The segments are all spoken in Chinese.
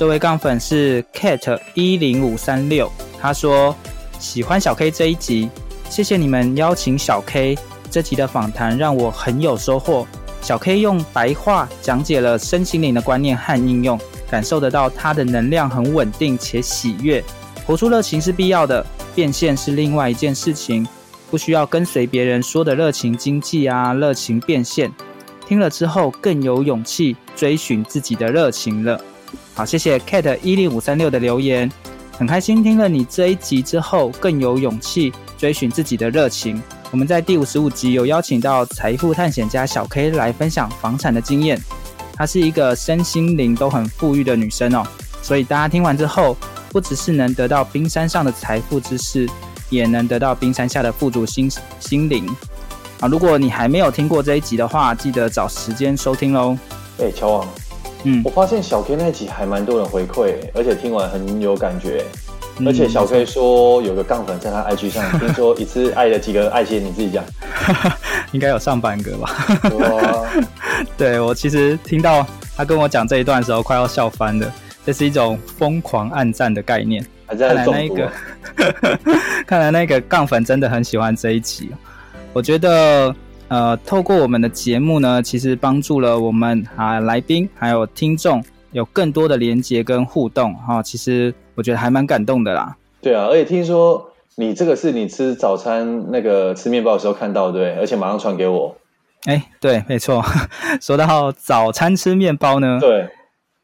这位杠粉是 cat 一零五三六，他说喜欢小 K 这一集，谢谢你们邀请小 K，这集的访谈让我很有收获。小 K 用白话讲解了身心灵的观念和应用，感受得到他的能量很稳定且喜悦。活出热情是必要的，变现是另外一件事情，不需要跟随别人说的热情经济啊，热情变现。听了之后更有勇气追寻自己的热情了。好，谢谢 Cat 一零五三六的留言，很开心听了你这一集之后，更有勇气追寻自己的热情。我们在第五十五集有邀请到财富探险家小 K 来分享房产的经验，她是一个身心灵都很富裕的女生哦，所以大家听完之后，不只是能得到冰山上的财富知识，也能得到冰山下的富足心心灵。啊，如果你还没有听过这一集的话，记得找时间收听喽。哎、欸，乔王。嗯，我发现小 K 那集还蛮多人回馈，而且听完很有感觉。嗯、而且小 K 说有个杠粉在他 IG 上，听说一次爱了几个爱心，你自己讲，应该有上百个吧？对，我其实听到他跟我讲这一段的时候，快要笑翻了。这是一种疯狂暗赞的概念。还在看来那个，看来那个杠粉真的很喜欢这一集。我觉得。呃，透过我们的节目呢，其实帮助了我们啊来宾还有听众有更多的连接跟互动哈、哦。其实我觉得还蛮感动的啦。对啊，而且听说你这个是你吃早餐那个吃面包的时候看到对，而且马上传给我。哎，对，没错。说到早餐吃面包呢，对。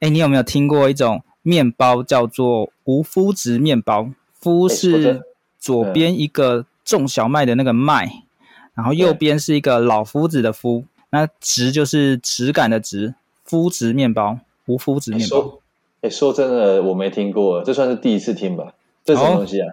哎，你有没有听过一种面包叫做无麸质面包？麸是左边一个种小麦的那个麦。然后右边是一个老夫子的夫，那质就是质感的质，麸质面包，无麸质面包。哎，说真的，我没听过，这算是第一次听吧？这什么东西啊？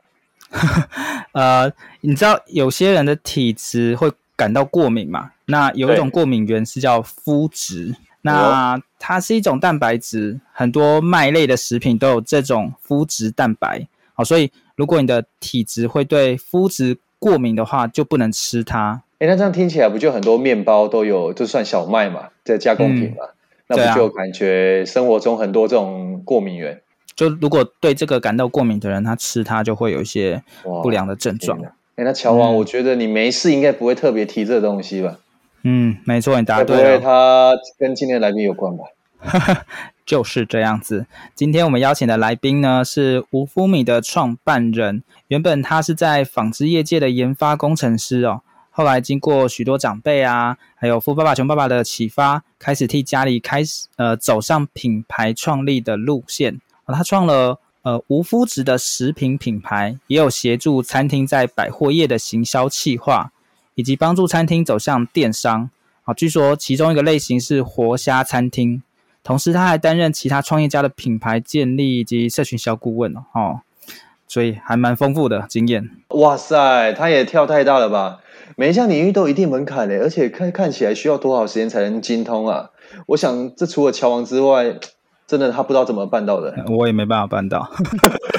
哦、呃，你知道有些人的体质会感到过敏嘛？那有一种过敏源是叫麸质，那它是一种蛋白质，很多麦类的食品都有这种麸质蛋白。好，所以如果你的体质会对麸质过敏的话就不能吃它。哎，那这样听起来不就很多面包都有，就算小麦嘛，这加工品嘛，嗯、那不就感觉生活中很多这种过敏源？就如果对这个感到过敏的人，他吃它就会有一些不良的症状。哎，那乔王，我觉得你没事应该不会特别提这个东西吧？嗯，没错，你答对了。因为它跟今天的来宾有关吧？就是这样子。今天我们邀请的来宾呢，是无麸米的创办人。原本他是在纺织业界的研发工程师哦，后来经过许多长辈啊，还有富爸爸穷爸爸的启发，开始替家里开始呃走上品牌创立的路线。他创了呃无麸质的食品品牌，也有协助餐厅在百货业的行销企划，以及帮助餐厅走向电商。啊，据说其中一个类型是活虾餐厅。同时，他还担任其他创业家的品牌建立以及社群小顾问哦，所以还蛮丰富的经验。哇塞，他也跳太大了吧？每一项领域都有一定门槛嘞，而且看看起来需要多少时间才能精通啊？我想，这除了乔王之外，真的他不知道怎么办到的。我也没办法办到。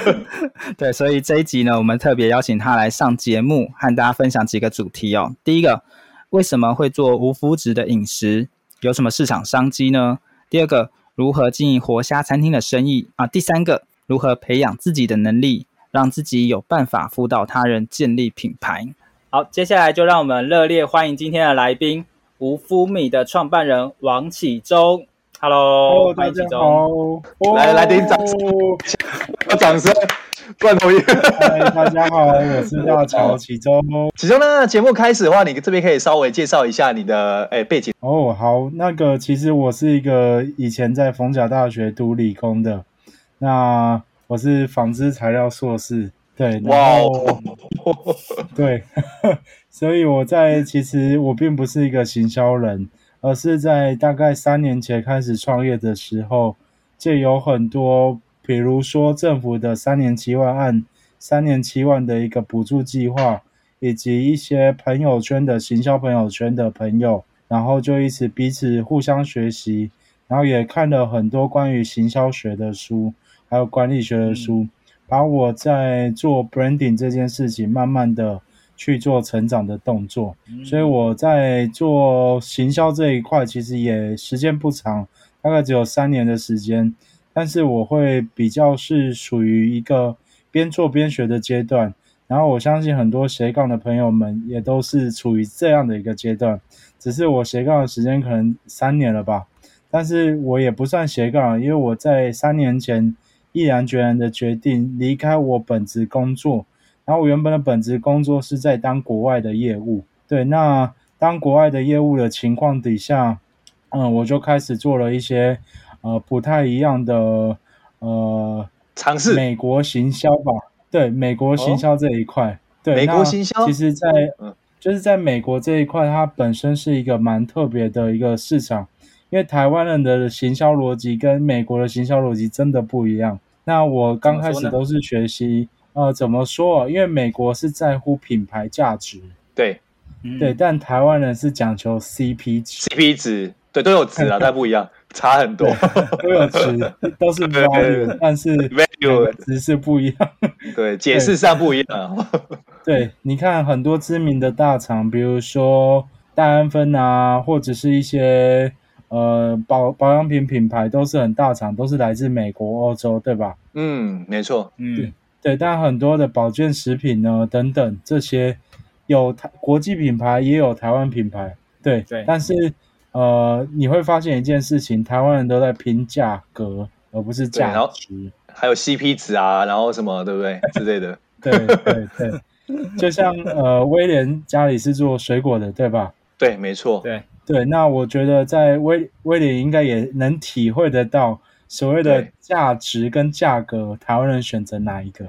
对，所以这一集呢，我们特别邀请他来上节目，和大家分享几个主题哦。第一个，为什么会做无麸质的饮食？有什么市场商机呢？第二个，如何经营活虾餐厅的生意啊？第三个，如何培养自己的能力，让自己有办法辅导他人建立品牌？好，接下来就让我们热烈欢迎今天的来宾——无麸米的创办人王启忠。Hello，欢迎启忠，来来点掌声，要掌声。罐头音，大家好，我是廖乔启中。启中呢，节目开始的话，你这边可以稍微介绍一下你的诶、欸、背景哦。好，那个其实我是一个以前在逢甲大学读理工的，那我是纺织材料硕士，对，哇哦，对，所以我在其实我并不是一个行销人，而是在大概三年前开始创业的时候，就有很多。比如说政府的三年七万案、三年七万的一个补助计划，以及一些朋友圈的行销朋友圈的朋友，然后就一直彼此互相学习，然后也看了很多关于行销学的书，还有管理学的书，嗯、把我在做 branding 这件事情慢慢的去做成长的动作。嗯、所以我在做行销这一块，其实也时间不长，大概只有三年的时间。但是我会比较是属于一个边做边学的阶段，然后我相信很多斜杠的朋友们也都是处于这样的一个阶段，只是我斜杠的时间可能三年了吧，但是我也不算斜杠，因为我在三年前毅然决然的决定离开我本职工作，然后我原本的本职工作是在当国外的业务，对，那当国外的业务的情况底下，嗯，我就开始做了一些。呃，不太一样的呃尝试，美国行销吧，对，美国行销这一块，哦、对，美国行销，其实在，在、嗯、就是在美国这一块，它本身是一个蛮特别的一个市场，因为台湾人的行销逻辑跟美国的行销逻辑真的不一样。那我刚开始都是学习，呃，怎么说啊？因为美国是在乎品牌价值，对，对，但台湾人是讲求 CP 值，CP 值，对，都有值啊，但不一样。差很多，都有值，都是 value，但是 value 值是不一样。对，解释上不一样。对，你看很多知名的大厂，比如说戴安芬啊，或者是一些呃保保养品品牌，都是很大厂，都是来自美国、欧洲，对吧？嗯，没错。嗯，对，但很多的保健食品呢，等等这些，有台国际品牌，也有台湾品牌。对对，但是。呃，你会发现一件事情，台湾人都在拼价格，而不是价值，还有 CP 值啊，然后什么，对不对之类的？对对对，就像呃，威廉家里是做水果的，对吧？对，没错。对对，那我觉得在威威廉应该也能体会得到所谓的价值跟价格，台湾人选择哪一个？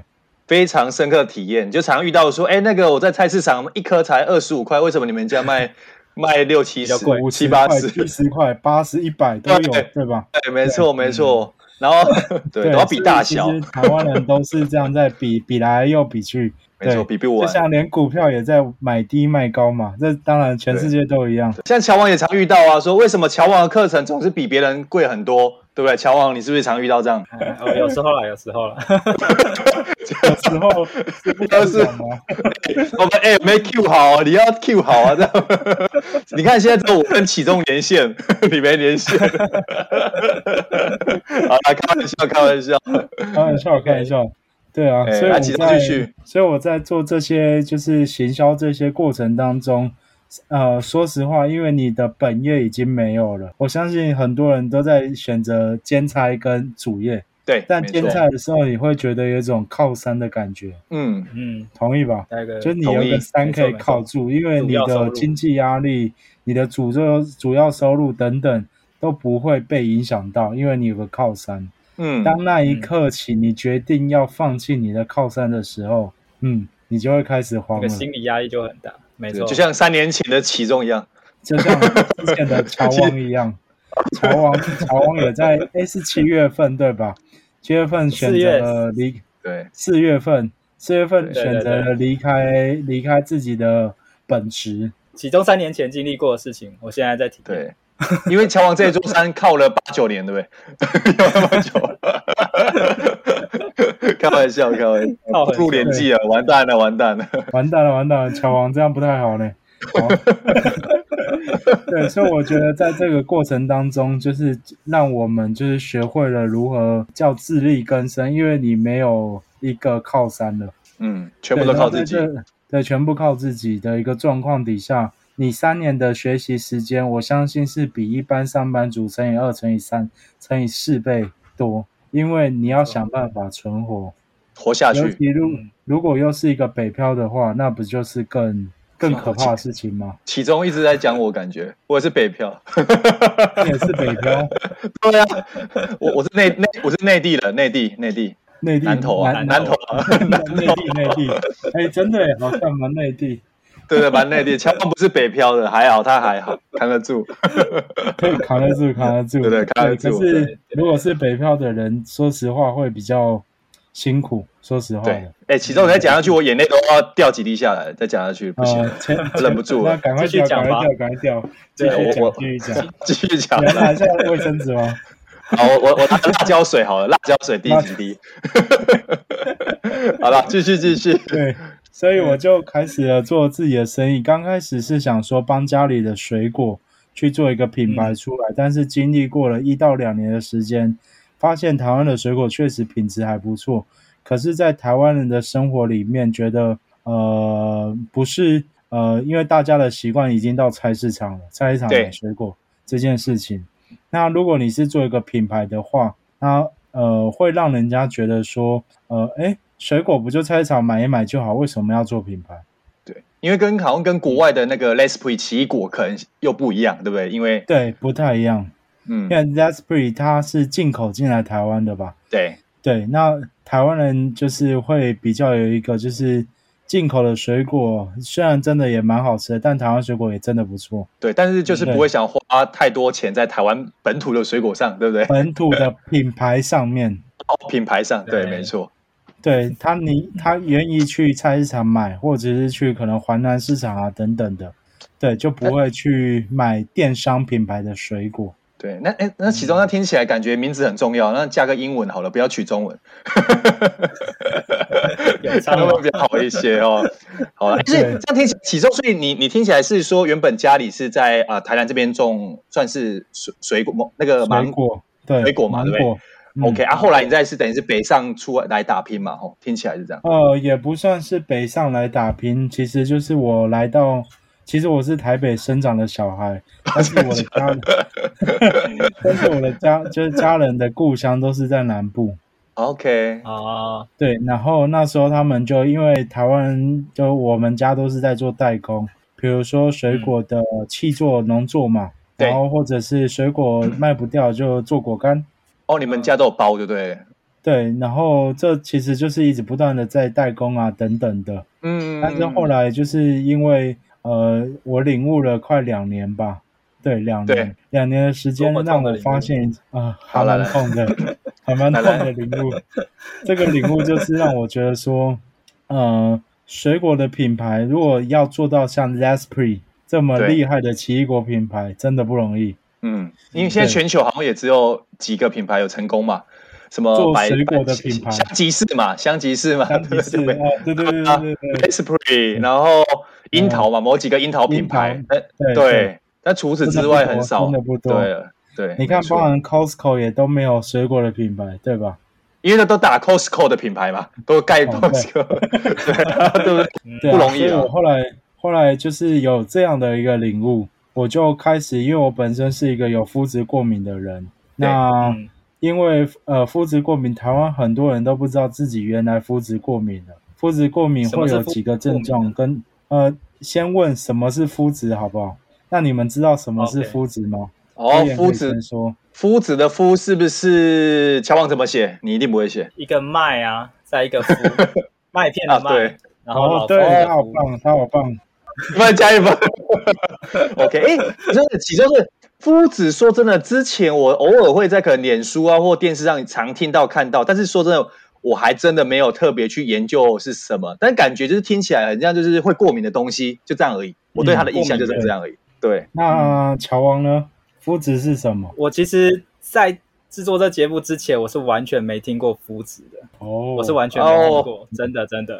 非常深刻的体验，就常遇到说，哎，那个我在菜市场一颗才二十五块，为什么你们家卖？卖六七十、五七八十、七十块、八十、一百都有，对吧？对，没错，没错。然后，对，然后比大小。台湾人都是这样在比，比来又比去。没错，比比我。就像连股票也在买低卖高嘛，这当然全世界都一样。像乔王也常遇到啊，说为什么乔王的课程总是比别人贵很多？对不对？乔王，你是不是常遇到这样？哦，有时候啦，有时候啦。有时候是不是吗？我们哎，没 Q 好，你要 Q 好啊！这样，你看现在只有我跟启中连线，你没连线。好，开玩笑，开玩笑，开玩笑，开玩笑。对啊，所以我在，所以我在做这些就是行销这些过程当中。呃，说实话，因为你的本业已经没有了，我相信很多人都在选择兼差跟主业。对，但兼差的时候，你会觉得有一种靠山的感觉。嗯嗯，同意吧？就你有个山可以靠住，因为你的经济压力、你的主要主要收入等等都不会被影响到，因为你有个靠山。嗯，当那一刻起，你决定要放弃你的靠山的时候，嗯，你就会开始慌了，心理压力就很大。没错，就像三年前的启中一样，就像之前的乔王一样，乔王乔王也在，诶是七月份对吧？七月份选择了离，对，四月份四月份选择了离开离开自己的本职。其中三年前经历过的事情，我现在在体验。对，因为乔王这座山靠了八九年，对不对？有那么久。开玩笑，开玩笑，入年纪了，完蛋了，完蛋了，完蛋了，完蛋了，乔王这样不太好呢。好 对，所以我觉得在这个过程当中，就是让我们就是学会了如何叫自力更生，因为你没有一个靠山了，嗯，全部都靠自己，对，对，全部靠自己的一个状况底下，你三年的学习时间，我相信是比一般上班族乘以二乘以三乘以四倍多。因为你要想办法存活，活下去。如如果又是一个北漂的话，那不就是更更可怕的事情吗？其中一直在讲，我感觉我也是北漂，你也是北漂。对啊，我我是内内我是内地的，内地内地内地南投啊，南投啊，内地内地。哎，真的好像蛮内地。对对，蛮内地。千万不是北漂的，还好他还好，扛得住。可以扛得住，扛得住。对对，扛得住。可是如果是北漂的人，说实话会比较辛苦。说实话的。哎，启宗，你再讲下去，我眼泪都要掉几滴下来。再讲下去不行，忍不住了。赶快掉，赶快掉，赶快掉。对，我我继续讲，继续讲。你拿一下卫生纸吗？好，我我我拿辣椒水好了，辣椒水滴几滴。好了，继续继续。对。所以我就开始了做自己的生意。刚开始是想说帮家里的水果去做一个品牌出来，但是经历过了一到两年的时间，发现台湾的水果确实品质还不错。可是，在台湾人的生活里面，觉得呃不是呃，因为大家的习惯已经到菜市场了，菜市场买水果这件事情。那如果你是做一个品牌的话，那呃会让人家觉得说呃诶水果不就菜市场买一买就好？为什么要做品牌？对，因为跟好像跟国外的那个 L'Esprit 奇异果可能又不一样，对不对？因为对，不太一样。嗯，因为 L'Esprit 它是进口进来台湾的吧？对对，那台湾人就是会比较有一个，就是进口的水果虽然真的也蛮好吃的，但台湾水果也真的不错。对，但是就是不会想花太多钱在台湾本土的水果上，对不对？本土的品牌上面，哦，品牌上，对，对没错。对他，你他愿意去菜市场买，或者是去可能华南市场啊等等的，对，就不会去买电商品牌的水果。对，那哎，那其中那听起来感觉名字很重要，那加个英文好了，不要取中文，这样 会比较好一些哦。好了，就是这样听起来，其中所以你你听起来是说，原本家里是在啊、呃、台南这边种，算是水水果那个芒果，对，水果嘛，对不对？OK 啊，后来你再是等于是北上出来打拼嘛，吼，听起来是这样。呃，也不算是北上来打拼，其实就是我来到，其实我是台北生长的小孩，但是我的 家，但是我的家就是家人的故乡都是在南部。OK 啊，对，然后那时候他们就因为台湾就我们家都是在做代工，比如说水果的气作、农作嘛，然后或者是水果卖不掉就做果干。哦，你们家都有包，对不对？对，然后这其实就是一直不断的在代工啊，等等的。嗯，但是后来就是因为呃，我领悟了快两年吧，对，两年，两年的时间让我发现啊，还蛮痛的，还蛮痛的领悟。这个领悟就是让我觉得说，呃，水果的品牌如果要做到像 L'Esprit 这么厉害的奇异果品牌，真的不容易。嗯，因为现在全球好像也只有几个品牌有成功嘛，什么做水果的品牌，香吉士嘛，香吉士嘛，香吉士，对对？对对对，L'Esprit，然后樱桃嘛，某几个樱桃品牌，对，但除此之外很少，真的。对对，你看，包含 Costco 也都没有水果的品牌，对吧？因为那都打 Costco 的品牌嘛，都盖 Costco，对。对对，不容易啊。后来后来就是有这样的一个领悟。我就开始，因为我本身是一个有肤质过敏的人。那因为呃肤质过敏，台湾很多人都不知道自己原来肤质过敏了。肤质过敏会有几个症状，跟呃，先问什么是肤质好不好？那你们知道什么是肤质吗？哦，肤质说，肤质的肤是不是乔王怎么写？你一定不会写。一个麦啊，再一个肤，麦片的麦。对，然后对，他好棒，他好棒。你们加一分，OK？哎、欸，真的，其中是夫子。说真的，之前我偶尔会在可能脸书啊或电视上常听到看到，但是说真的，我还真的没有特别去研究是什么。但感觉就是听起来很像就是会过敏的东西，就这样而已。我对他的印象就是这样而已。对，对，那乔王呢？夫子是什么？我其实，在。制作这节目之前，我是完全没听过夫子的哦，oh, 我是完全没听过，oh. 真的真的。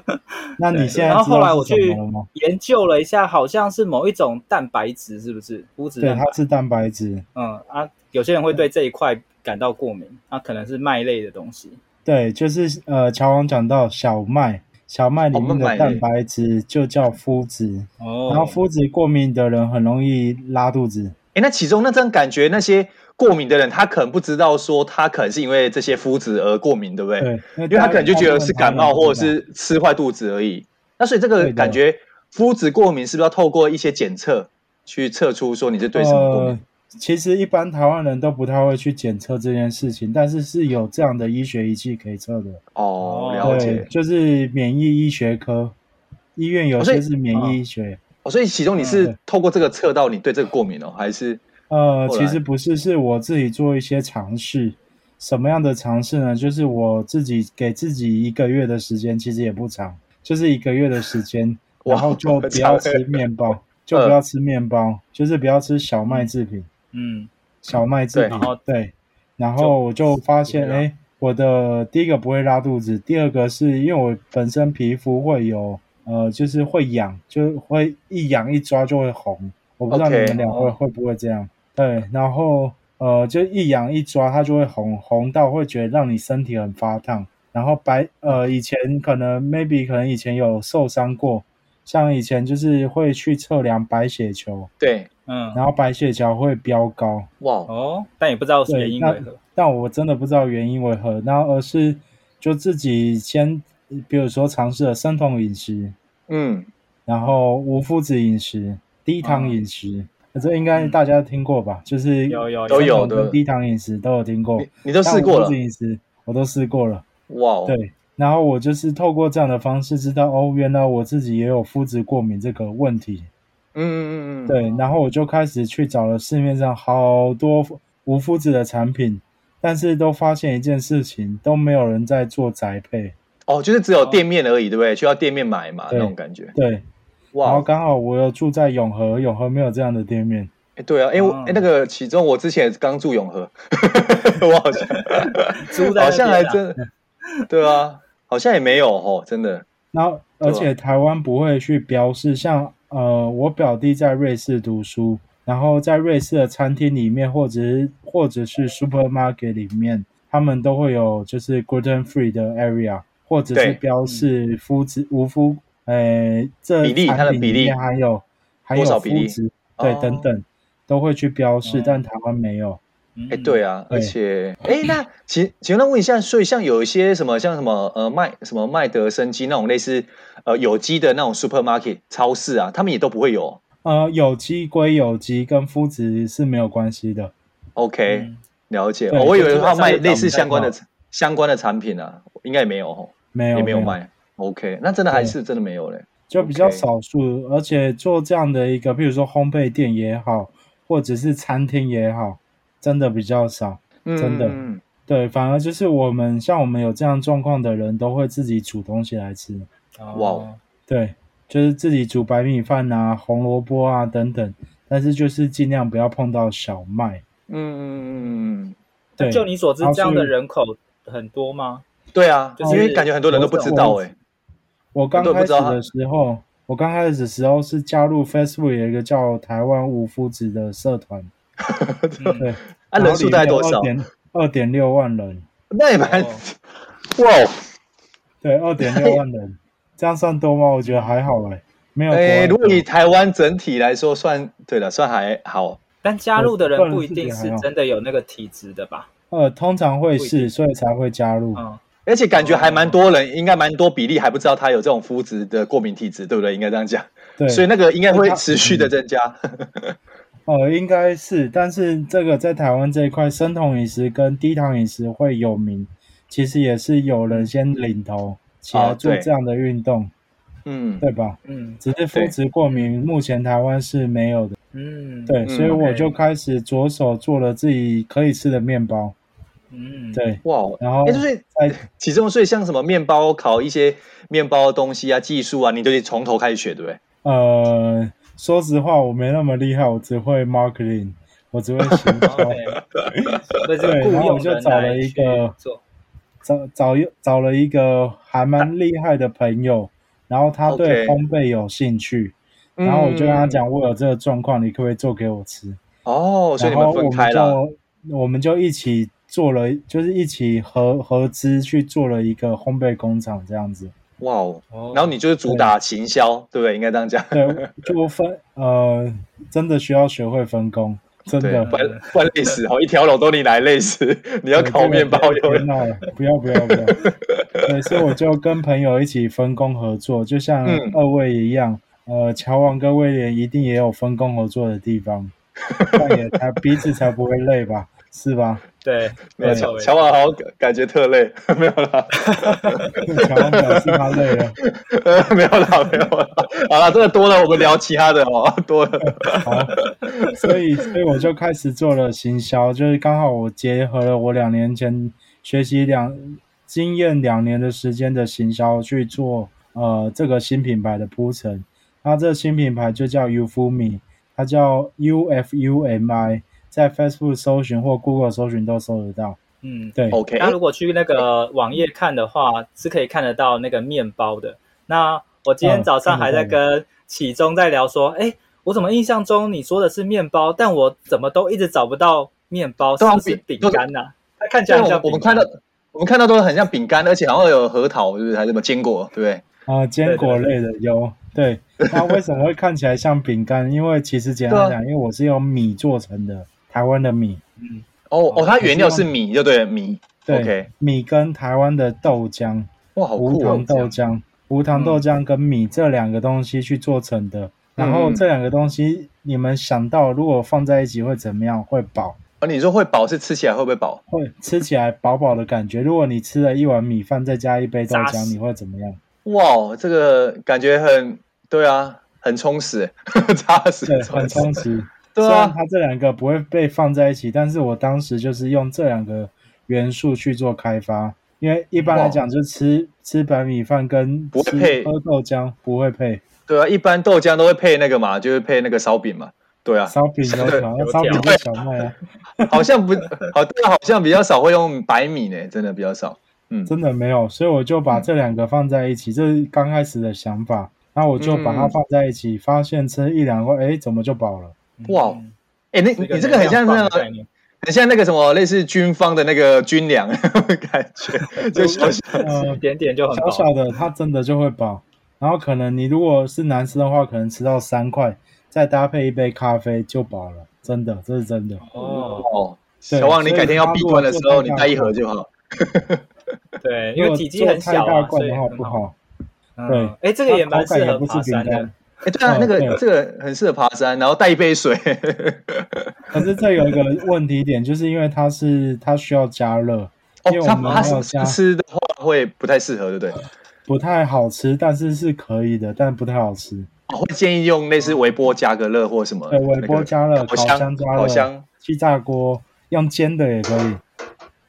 那你现在然后后来我去研究了一下，好像是某一种蛋白质，是不是麸质？对，它是蛋白质。嗯啊，有些人会对这一块感到过敏，那、啊、可能是麦类的东西。对，就是呃，乔王讲到小麦，小麦里面的蛋白质就叫麸质。哦，oh. 然后麸质过敏的人很容易拉肚子。哎，那其中那这样感觉那些。过敏的人，他可能不知道说他可能是因为这些肤质而过敏，对不对？对，因为他可能就觉得是感冒或者是吃坏肚子而已。那所以这个感觉肤质过敏是不是要透过一些检测去测出说你是对什么过敏？呃，其实一般台湾人都不太会去检测这件事情，但是是有这样的医学仪器可以测的。哦，了解，就是免疫医学科。医院有些是免疫医学。哦，所以其中你是透过这个测到你对这个过敏哦，还是？呃，其实不是，是我自己做一些尝试。什么样的尝试呢？就是我自己给自己一个月的时间，其实也不长，就是一个月的时间，然后就不要吃面包，就不要吃面包，就是不要吃小麦制品。嗯，小麦制品。对，然后我就发现，哎，我的第一个不会拉肚子，第二个是因为我本身皮肤会有。呃，就是会痒，就会一痒一抓就会红。我不知道你们两位会不会这样？对，然后呃，就一痒一抓它就会红，红到会觉得让你身体很发烫。然后白呃，以前可能 maybe 可能以前有受伤过，像以前就是会去测量白血球，对，嗯，然后白血球会飙高，哇哦，但也不知道是原因为何。但我真的不知道原因为何，然后而是就自己先。比如说，尝试了生酮饮食，嗯，然后无麸质饮食、低糖饮食，嗯、这应该大家听过吧？就是有有都有的低糖饮食都有听过，你，你都试过了？麸质饮食我都试过了，哇，对，然后我就是透过这样的方式知道，哦，原来我自己也有麸质过敏这个问题，嗯嗯嗯嗯，对，然后我就开始去找了市面上好多无麸质的产品，但是都发现一件事情，都没有人在做宅配。哦，就是只有店面而已，对不对？需要店面买嘛，那种感觉。对，哇。然后刚好我又住在永和，永和没有这样的店面。哎，对啊，哎，哎，那个其中我之前刚住永和，我好像 住在，好像还真，对啊，好像也没有哦，真的。然后，而且台湾不会去标示，像呃，我表弟在瑞士读书，然后在瑞士的餐厅里面，或者是或者是 supermarket 里面，他们都会有就是 gluten free 的 area。或者是标示麸质无麸，呃，这比例它的比例还有还有麸质，对，等等都会去标示，但台湾没有。哎，对啊，而且，哎，那 请请问问一下，所以像有一些什么像什么呃麦什么麦德生机那种类似呃有机的那种 supermarket 超市啊，他们也都不会有。呃，有机归有机，跟肤质是没有关系的。OK，了解。我以为他卖类似相关的相关的产品啊，应该也没有。没有，也没有卖。OK，那真的还是真的没有嘞，就比较少数。Okay. 而且做这样的一个，比如说烘焙店也好，或者是餐厅也好，真的比较少。真的，嗯、对，反而就是我们像我们有这样状况的人，都会自己煮东西来吃。哇、哦，对，就是自己煮白米饭啊、红萝卜啊等等，但是就是尽量不要碰到小麦。嗯嗯嗯嗯，对。就你所知，这样的人口很多吗？对啊，就是因为感觉很多人都不知道哎。我刚开始的时候，我刚开始的时候是加入 Facebook 有一个叫台湾五夫子的社团，对，啊，人数大概多少？二点六万人，那也蛮哇。对，二点六万人，这样算多吗？我觉得还好哎，没有。哎，如果以台湾整体来说，算对了，算还好。但加入的人不一定是真的有那个体质的吧？呃，通常会是，所以才会加入。而且感觉还蛮多人，应该蛮多比例还不知道他有这种麸质的过敏体质，对不对？应该这样讲。对，所以那个应该会持续的增加。哦、呃，应该是，但是这个在台湾这一块，生酮饮食跟低糖饮食会有名，其实也是有人先领头起来做这样的运动，嗯，对吧？嗯，只是麸质过敏目前台湾是没有的。嗯，对，所以我就开始着手做了自己可以吃的面包。嗯，对，哇，然后，哎，就是哎，其中所以像什么面包，烤一些面包的东西啊，技术啊，你都得从头开始学，对不对？呃，说实话，我没那么厉害，我只会 marketing，我只会行销。对，然后我就找了一个，找找又找了一个还蛮厉害的朋友，然后他对烘焙有兴趣，然后我就跟他讲，我有这个状况，你可不可以做给我吃？哦，所以你们分开了，我们就一起。做了就是一起合合资去做了一个烘焙工厂这样子，哇哦！然后你就是主打行销，对不对？应该这样讲。对，就分呃，真的需要学会分工，真的不然不然累死哦！一条龙都你来累死，你要烤面包又闹了，不要不要不要。对，所以我就跟朋友一起分工合作，就像二位一样，呃，乔王跟威廉一定也有分工合作的地方，但也才彼此才不会累吧。是吧？对，没错。乔瓦好感觉特累，没有啦。乔瓦表示他累了，没有啦，没有啦。好了，这个多了，我们聊其他的哦，多了。好，所以所以我就开始做了行销，就是刚好我结合了我两年前学习两经验两年的时间的行销去做呃这个新品牌的铺陈。那这个新品牌就叫 Ufumi，它叫 U F U M I。在 Facebook 搜寻或 Google 搜寻都搜得到。嗯，对。OK，那如果去那个网页看的话，是可以看得到那个面包的。那我今天早上还在跟启中在聊说，哎、嗯，我怎么印象中你说的是面包，但我怎么都一直找不到面包，是不是饼干呐？它看起来很像饼干。我们看到我们看到都是很像饼干，而且好像有核桃，是不是？还是什么坚果，对不对？啊，坚果类的有。对，它为什么会看起来像饼干？因为其实简单讲，因为我是用米做成的。台湾的米，嗯，哦哦，它原料是米，就对了，米，对，okay、米跟台湾的豆浆，哇，好酷、哦、无糖豆浆，无糖豆浆跟米这两个东西去做成的。嗯、然后这两个东西，你们想到如果放在一起会怎么样？会饱？啊、哦，你说会饱是吃起来会不会饱？会吃起来饱饱的感觉。如果你吃了一碗米饭，再加一杯豆浆，你会怎么样？哇，这个感觉很，对啊，很充实，扎实，对，很充实。虽然它这两个不会被放在一起，但是我当时就是用这两个元素去做开发，因为一般来讲就吃吃白米饭跟不会配喝豆浆不会配。对啊，一般豆浆都会配那个嘛，就是配那个烧饼嘛。对啊，烧饼油条，烧饼是小麦啊。好像不好，对，好像比较少会用白米呢，真的比较少。嗯，真的没有，所以我就把这两个放在一起，这是刚开始的想法。那我就把它放在一起，发现吃一两块，哎，怎么就饱了？哇，哎、欸，那你这个很像那个，很像那个什么，类似军方的那个军粮感觉，就小小一点点就很小小的，它真的就会饱。然后可能你如果是男生的话，可能吃到三块，再搭配一杯咖啡就饱了，真的，这是真的。哦，小旺，你改天要闭关的时候，你带一盒就好。对，因为体积很小啊，所以不好。对，哎，这个也蛮适合爬山的。哎，对啊，那个这个很适合爬山，然后带一杯水。可是这有一个问题点，就是因为它是它需要加热，哦，因为我们要加吃的话会不太适合，对不对？不太好吃，但是是可以的，但不太好吃。我会建议用类似微波加个热或什么，对，微波加热、烤箱加热、烤箱、气炸锅，用煎的也可以。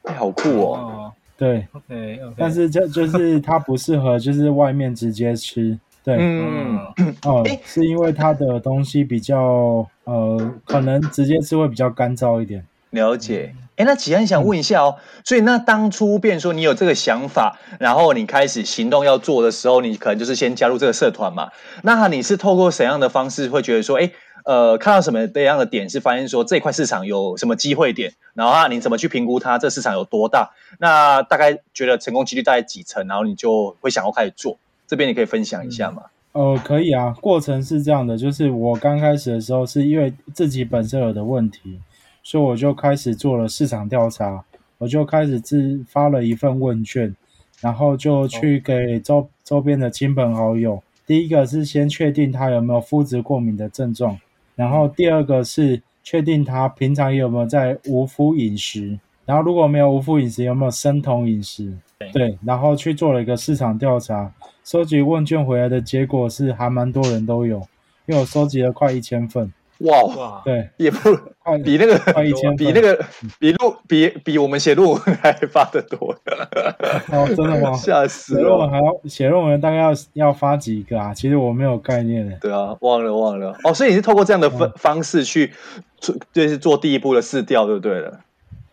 哎，好酷哦！对，OK，但是这就是它不适合，就是外面直接吃。对，嗯，哦，是因为它的东西比较，呃，可能直接吃会比较干燥一点。了解，哎，那启安想问一下哦，嗯、所以那当初变说你有这个想法，然后你开始行动要做的时候，你可能就是先加入这个社团嘛？那你是透过怎样的方式会觉得说，哎，呃，看到什么样的点是发现说这块市场有什么机会点，然后啊，你怎么去评估它这市场有多大？那大概觉得成功几率大概几成，然后你就会想要开始做。这边你可以分享一下吗？嗯、呃，可以啊。过程是这样的，就是我刚开始的时候，是因为自己本身有的问题，所以我就开始做了市场调查，我就开始自发了一份问卷，然后就去给周周边的亲朋好友。第一个是先确定他有没有肤质过敏的症状，然后第二个是确定他平常有没有在无麸饮食，然后如果没有无麸饮食，有没有生酮饮食？对，然后去做了一个市场调查。收集问卷回来的结果是还蛮多人都有，因为我收集了快一千份。哇哇，对，也不比那个快一千，比那个比录比比我们写论文 还发的多。哦，真的吗？吓死了！写论文还要写论文，大概要要发几个啊？其实我没有概念的。对啊，忘了忘了。哦，所以你是透过这样的方方式去做，就是做第一步的试调，对不对了？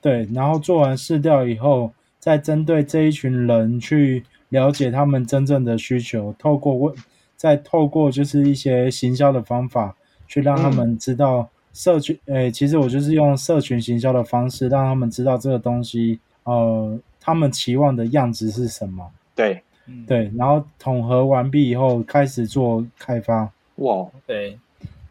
对，然后做完试调以后，再针对这一群人去。了解他们真正的需求，透过问，再透过就是一些行销的方法，去让他们知道社群。诶、嗯欸，其实我就是用社群行销的方式，让他们知道这个东西，呃，他们期望的样子是什么。对，对，然后统合完毕以后，开始做开发。哇，对，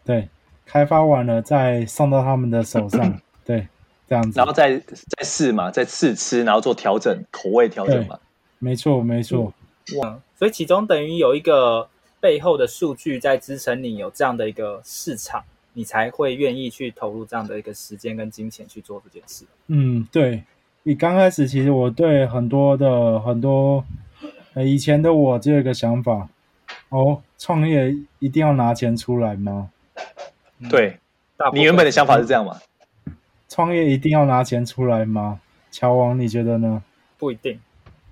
对，开发完了再送到他们的手上。对，这样子，然后再再试嘛，再试吃，然后做调整，口味调整嘛。没错，没错，哇！所以其中等于有一个背后的数据在支撑你有这样的一个市场，你才会愿意去投入这样的一个时间跟金钱去做这件事。嗯，对。你刚开始其实我对很多的很多，呃，以前的我就有一个想法，哦，创业一定要拿钱出来吗？对，你原本的想法是这样吗？创业一定要拿钱出来吗？乔王，你觉得呢？不一定。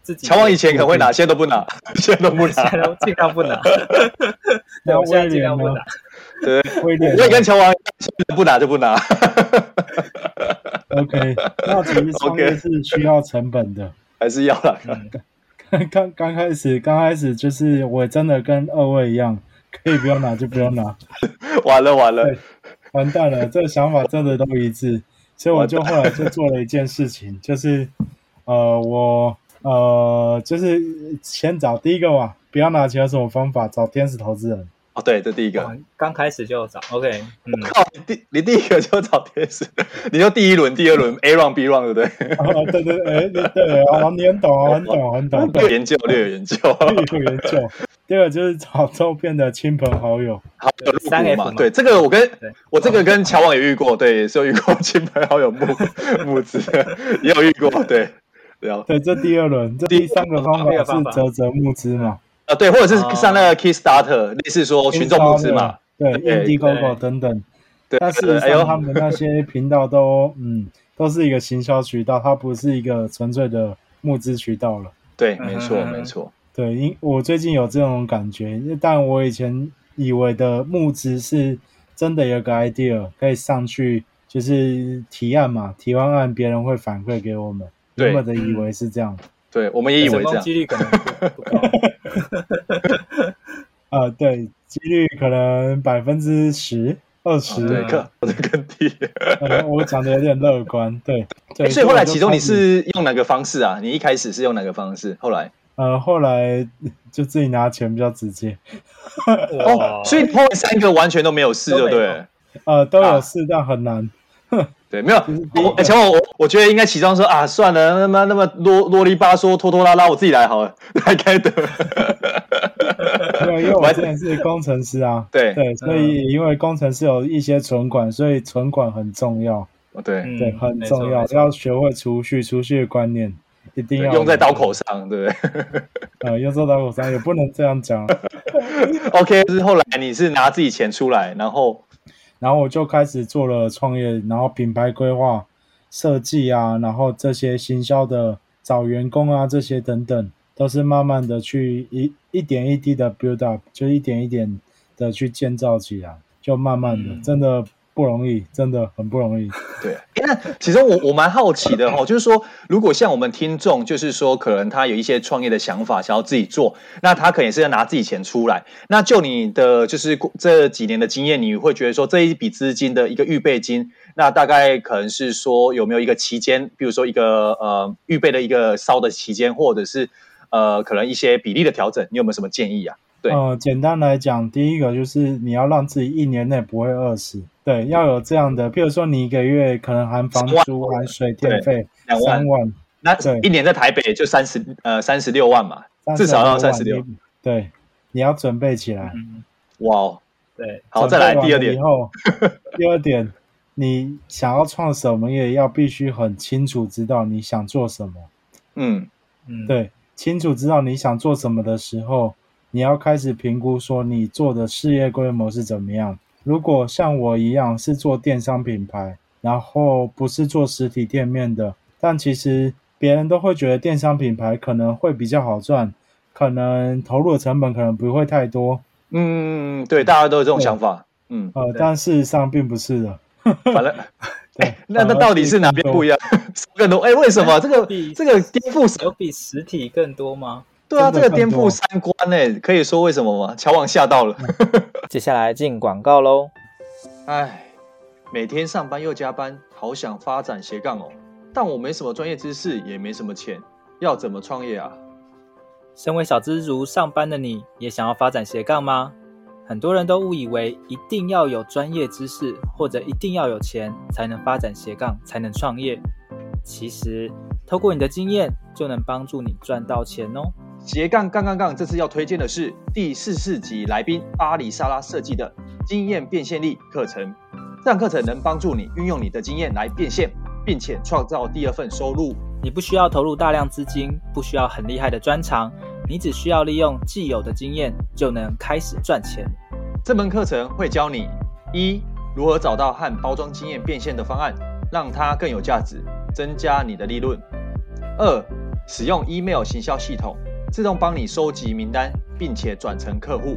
自己乔王以前可能会拿，现在都不拿，现在都不拿，现在都尽量不拿。那 威廉呢？对，威廉，我也跟乔王不拿就不拿。OK，那其实创业是需要成本的，还是要啦。刚刚刚开始，刚开始就是我真的跟二位一样，可以不用拿就不用拿。完了完了，完蛋了，这个想法真的都一致，所以我就后来就做了一件事情，就是呃，我呃，就是先找第一个嘛，不要拿钱有什么方法？找天使投资人。哦，对，这第一个，刚开始就找，OK，嗯，靠，你第你第一个就找天使，你就第一轮、第二轮 A round、B round，对不对？哦，对对，哎，对对，啊，你很懂啊，很懂，很懂，略有研究，略有研究，略有研究。第二个就是找周边的亲朋好友，好友入股嘛，对，这个我跟我这个跟乔王也遇过，对，也是有遇过亲朋好友募 募资，也有遇过，对，对，对，这第二轮，这第三个方法是泽泽募资嘛。啊，对，或者是上那个 Kickstarter，类似说群众募资嘛，对，Indiegogo 等等。对，但事实上他们那些频道都，嗯，都是一个行销渠道，它不是一个纯粹的募资渠道了。对，没错，没错。对，因我最近有这种感觉，但我以前以为的募资是真的有个 idea 可以上去，就是提案嘛，提完案别人会反馈给我们，原本的以为是这样。对，我们也以为这样，几率可能不高。啊，对，几率可能百分之十、二十，对，更我的更低。我讲的有点乐观，对 对。所以后来其中你是用哪个方式啊？你一开始是用哪个方式？后来？呃，后来就自己拿钱比较直接。哦，所以后来三个完全都没有事，对不对？呃，都有事，但很难。对，没有。我乔王，我我觉得应该起床说啊，算了，那么那么啰啰里吧嗦、拖拖拉拉，我自己来好了，来开的。对，因为 我之前是工程师啊，对对，所以因为工程师有一些存款，所以存款很重要。对对，很重要，要学会储蓄，储蓄的观念一定要用在刀口上，对不对？呃，用在刀口上也不能这样讲。OK，就是后来你是拿自己钱出来，然后。然后我就开始做了创业，然后品牌规划、设计啊，然后这些行销的找员工啊，这些等等，都是慢慢的去一一点一滴的 build up，就一点一点的去建造起来，就慢慢的，嗯、真的。不容易，真的很不容易。对，那其实我我蛮好奇的哦，就是说，如果像我们听众，就是说，可能他有一些创业的想法，想要自己做，那他可能也是要拿自己钱出来。那就你的就是这几年的经验，你会觉得说，这一笔资金的一个预备金，那大概可能是说有没有一个期间，比如说一个呃预备的一个烧的期间，或者是呃可能一些比例的调整，你有没有什么建议啊？对，呃，简单来讲，第一个就是你要让自己一年内不会饿死。对，要有这样的，比如说你一个月可能含房租、含水电费两万，万，那一年在台北就三十呃三十六万嘛，至少要三十六。对，你要准备起来。哇哦，对，好，再来第二点。以后第二点，你想要创什么业，要必须很清楚知道你想做什么。嗯嗯，对，清楚知道你想做什么的时候，你要开始评估说你做的事业规模是怎么样。如果像我一样是做电商品牌，然后不是做实体店面的，但其实别人都会觉得电商品牌可能会比较好赚，可能投入的成本可能不会太多。嗯，对，大家都有这种想法。嗯，呃，但事实上并不是的。反正，哎，那那到底是哪边不一样？更多？哎，为什么这个这个颠覆有比实体更多吗？对啊，这个颠覆三观呢，可以说为什么吗？乔王吓到了。接下来进广告喽。哎，每天上班又加班，好想发展斜杠哦，但我没什么专业知识，也没什么钱，要怎么创业啊？身为小知足上班的你，也想要发展斜杠吗？很多人都误以为一定要有专业知识，或者一定要有钱，才能发展斜杠，才能创业。其实，透过你的经验，就能帮助你赚到钱哦。斜杠杠杠杠，这次要推荐的是第四十四集来宾巴里莎拉设计的经验变现力课程这堂课程能帮助你运用你的经验来变现，并且创造第二份收入。你不需要投入大量资金，不需要很厉害的专长，你只需要利用既有的经验就能开始赚钱。这门课程会教你：一、如何找到和包装经验变现的方案，让它更有价值，增加你的利润；二、使用 email 行销系统，自动帮你收集名单，并且转成客户；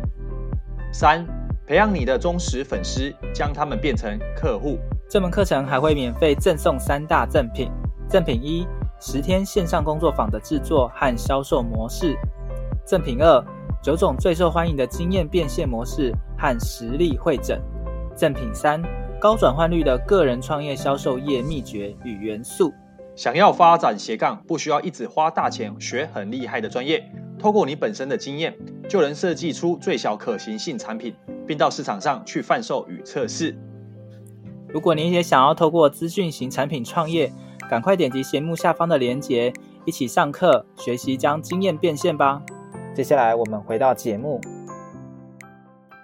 三、培养你的忠实粉丝，将他们变成客户。这门课程还会免费赠送三大赠品：赠品一，十天线上工作坊的制作和销售模式；赠品二，九种最受欢迎的经验变现模式和实例会诊；赠品三，高转换率的个人创业销售业秘诀与元素。想要发展斜杠，不需要一直花大钱学很厉害的专业，透过你本身的经验，就能设计出最小可行性产品，并到市场上去贩售与测试。如果你也想要透过资讯型产品创业，赶快点击节目下方的链接，一起上课学习将经验变现吧。接下来我们回到节目，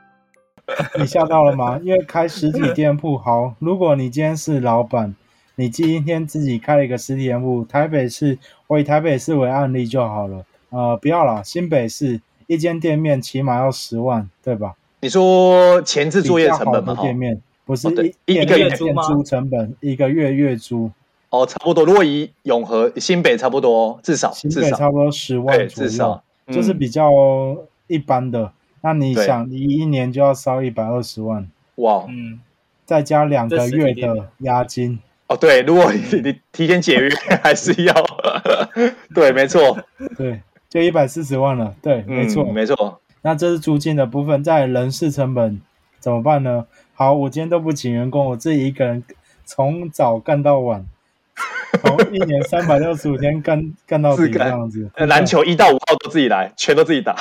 你吓到了吗？因为开实体店铺好，如果你今天是老板，你今天自己开了一个实体店铺，台北市，我以台北市为案例就好了。呃，不要了，新北市一间店面起码要十万，对吧？你说前置作业成本吗？店面。不是一一个月租租成本，一个月月租哦，差不多。如果以永和新北差不多，至少新北差不多十万左右，至少就是比较一般的。那你想，你一年就要烧一百二十万，哇，嗯，再加两个月的押金。哦，对，如果你你提前解约还是要，对，没错，对，就一百四十万了，对，没错，没错。那这是租金的部分，在人事成本怎么办呢？好，我今天都不请员工，我自己一个人从早干到晚，从一年三百六十五天干干到底这样子。篮球一到五号都自己来，全都自己打。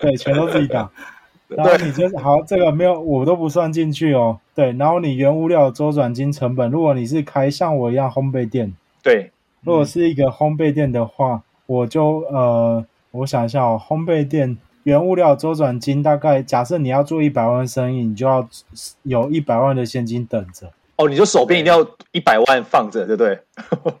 对，全都自己打。然后你就是好，这个没有我都不算进去哦。对，然后你原物料周转金成本，如果你是开像我一样烘焙店，对，如果是一个烘焙店的话，我就呃，我想一下哦，烘焙店。原物料周转金大概，假设你要做一百万生意，你就要有一百万的现金等着。哦，你就手边一定要一百万放着，对不对？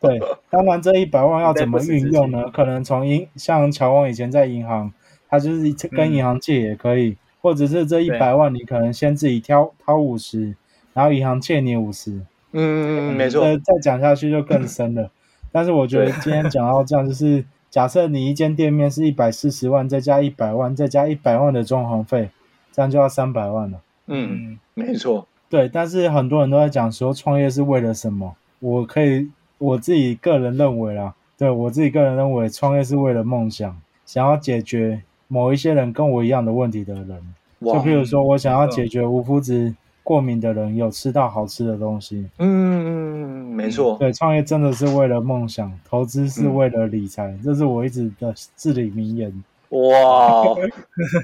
对，当然这一百万要怎么运用呢？可能从银，像乔王以前在银行，他就是跟银行借也可以，嗯、或者是这一百万你可能先自己挑掏五十，然后银行借你五十。嗯嗯嗯，没错。再讲下去就更深了。但是我觉得今天讲到这样就是。假设你一间店面是一百四十万，再加一百万，再加一百万的装潢费，这样就要三百万了。嗯，没错。对，但是很多人都在讲说创业是为了什么？我可以我自己个人认为啦，对，我自己个人认为创业是为了梦想，想要解决某一些人跟我一样的问题的人。就譬如说我想要解决无麸质过敏的人有吃到好吃的东西。嗯。没错，对，创业真的是为了梦想，投资是为了理财，嗯、这是我一直的至理名言。哇，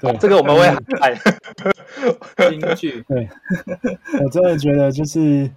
对，这个我们会很爱。京剧，对，我真的觉得就是，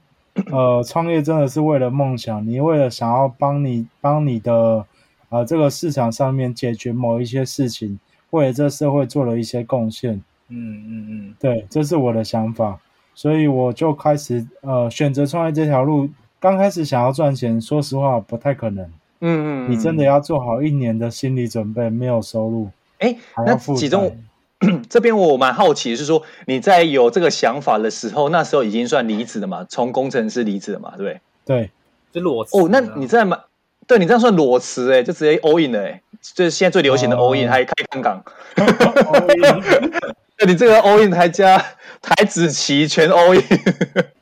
呃，创业真的是为了梦想，你为了想要帮你帮你的呃这个市场上面解决某一些事情，为了这社会做了一些贡献。嗯嗯嗯，对，这是我的想法，所以我就开始呃选择创业这条路。刚开始想要赚钱，说实话不太可能。嗯嗯，你真的要做好一年的心理准备，没有收入。哎，那其中 这边我蛮好奇，是说你在有这个想法的时候，那时候已经算离职了嘛？从工程师离职了嘛？对不对？对，就裸辞。哦，那你这样蛮，对你这样算裸辞哎，就直接 all in 了哎，就是现在最流行的 all in，还开杠杆。那你这个 all in 还加台子棋全 all in。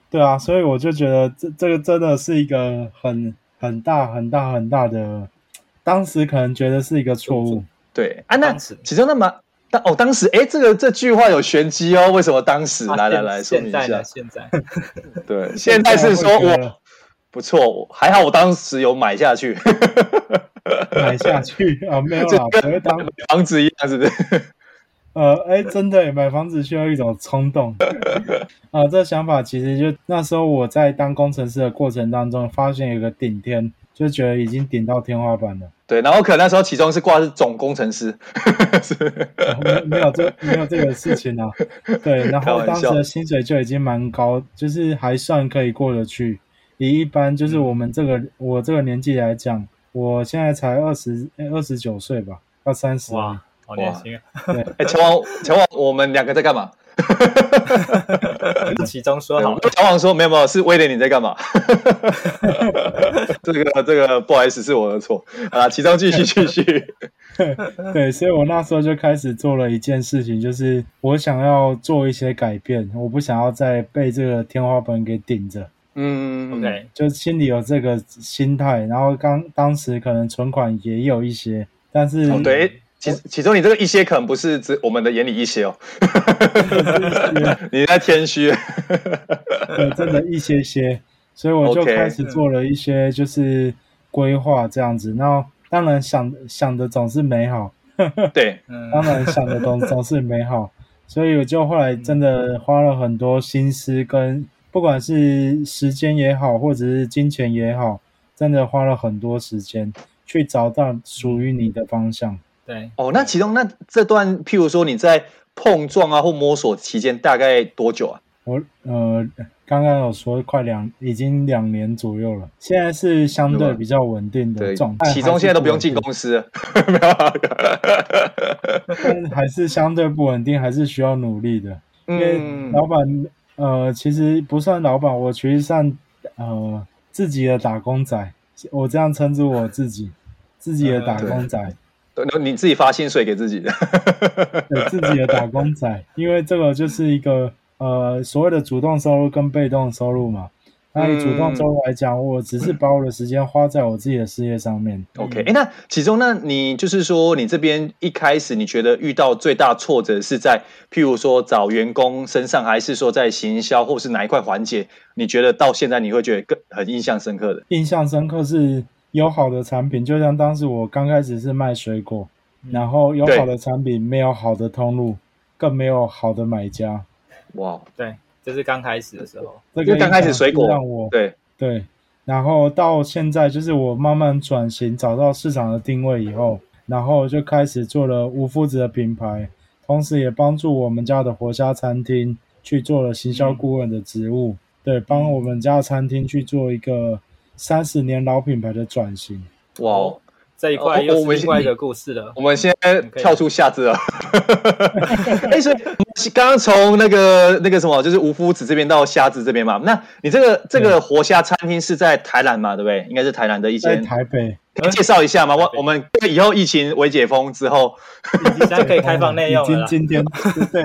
对啊，所以我就觉得这这个真的是一个很很大很大很大的，当时可能觉得是一个错误。对啊，那其中那么当哦，当时哎，这个这句话有玄机哦。为什么当时？来来来，说明一下。现在，对，现在是说 我不错，还好我当时有买下去。买下去啊？没有啦，跟当房子一样，是不是？呃，哎，真的，买房子需要一种冲动啊、呃！这想法其实就那时候我在当工程师的过程当中，发现有个顶天，就觉得已经顶到天花板了。对，然后可能那时候其中是挂的是总工程师，是没没有这没有这个事情啊。对，然后当时的薪水就已经蛮高，就是还算可以过得去。以一般就是我们这个、嗯、我这个年纪来讲，我现在才二十二十九岁吧，到三十。哇好年轻啊！对，哎，乔王，乔王，我们两个在干嘛？其中说好，小王说没有没有，是威廉你在干嘛？这个这个不好意思，是我的错啊。其中继续继续。对，所以我那时候就开始做了一件事情，就是我想要做一些改变，我不想要再被这个天花板给顶着。嗯，OK，就心里有这个心态，然后刚当时可能存款也有一些，但是、哦、对。其其中，你这个一些可能不是指我们的眼里一些哦，你在谦虚，对，真的一些些，所以我就开始做了一些就是规划这样子。然后当然想想的总是美好，对，当然想的总总是美好，所以我就后来真的花了很多心思，跟不管是时间也好，或者是金钱也好，真的花了很多时间去找到属于你的方向。对哦，那其中那这段，譬如说你在碰撞啊或摸索期间大概多久啊？我呃刚刚有说快两，已经两年左右了。现在是相对比较稳定的状态，其中现在都不用进公司了，没有，但还是相对不稳定，还是需要努力的。因为老板呃其实不算老板，我其实算呃自己的打工仔，我这样称之我自己，自己的打工仔。呃你自己发薪水给自己的，给自己的打工仔，因为这个就是一个呃所谓的主动收入跟被动收入嘛。那以主动收入来讲，我只是把我的时间花在我自己的事业上面。OK，哎，那其中那你就是说，你这边一开始你觉得遇到最大挫折是在譬如说找员工身上，还是说在行销，或是哪一块环节？你觉得到现在你会觉得更很印象深刻的？印象深刻是。有好的产品，就像当时我刚开始是卖水果，嗯、然后有好的产品，没有好的通路，更没有好的买家。哇，对，这是刚开始的时候。这个刚开始水果让我对对，然后到现在就是我慢慢转型，找到市场的定位以后，然后就开始做了无麸质的品牌，同时也帮助我们家的活虾餐厅去做了行销顾问的职务，嗯、对，帮我们家的餐厅去做一个。三十年老品牌的转型，哇、哦，这一块又是另外一个故事了。我们先跳出虾子了，哎，所以刚刚从那个那个什么，就是吴夫子这边到虾子这边嘛。那你这个这个活虾餐厅是在台南嘛？对不对？应该是台南的一间。台北，可以介绍一下吗？我我们以后疫情微解封之后，现在可以开放内用了。今天对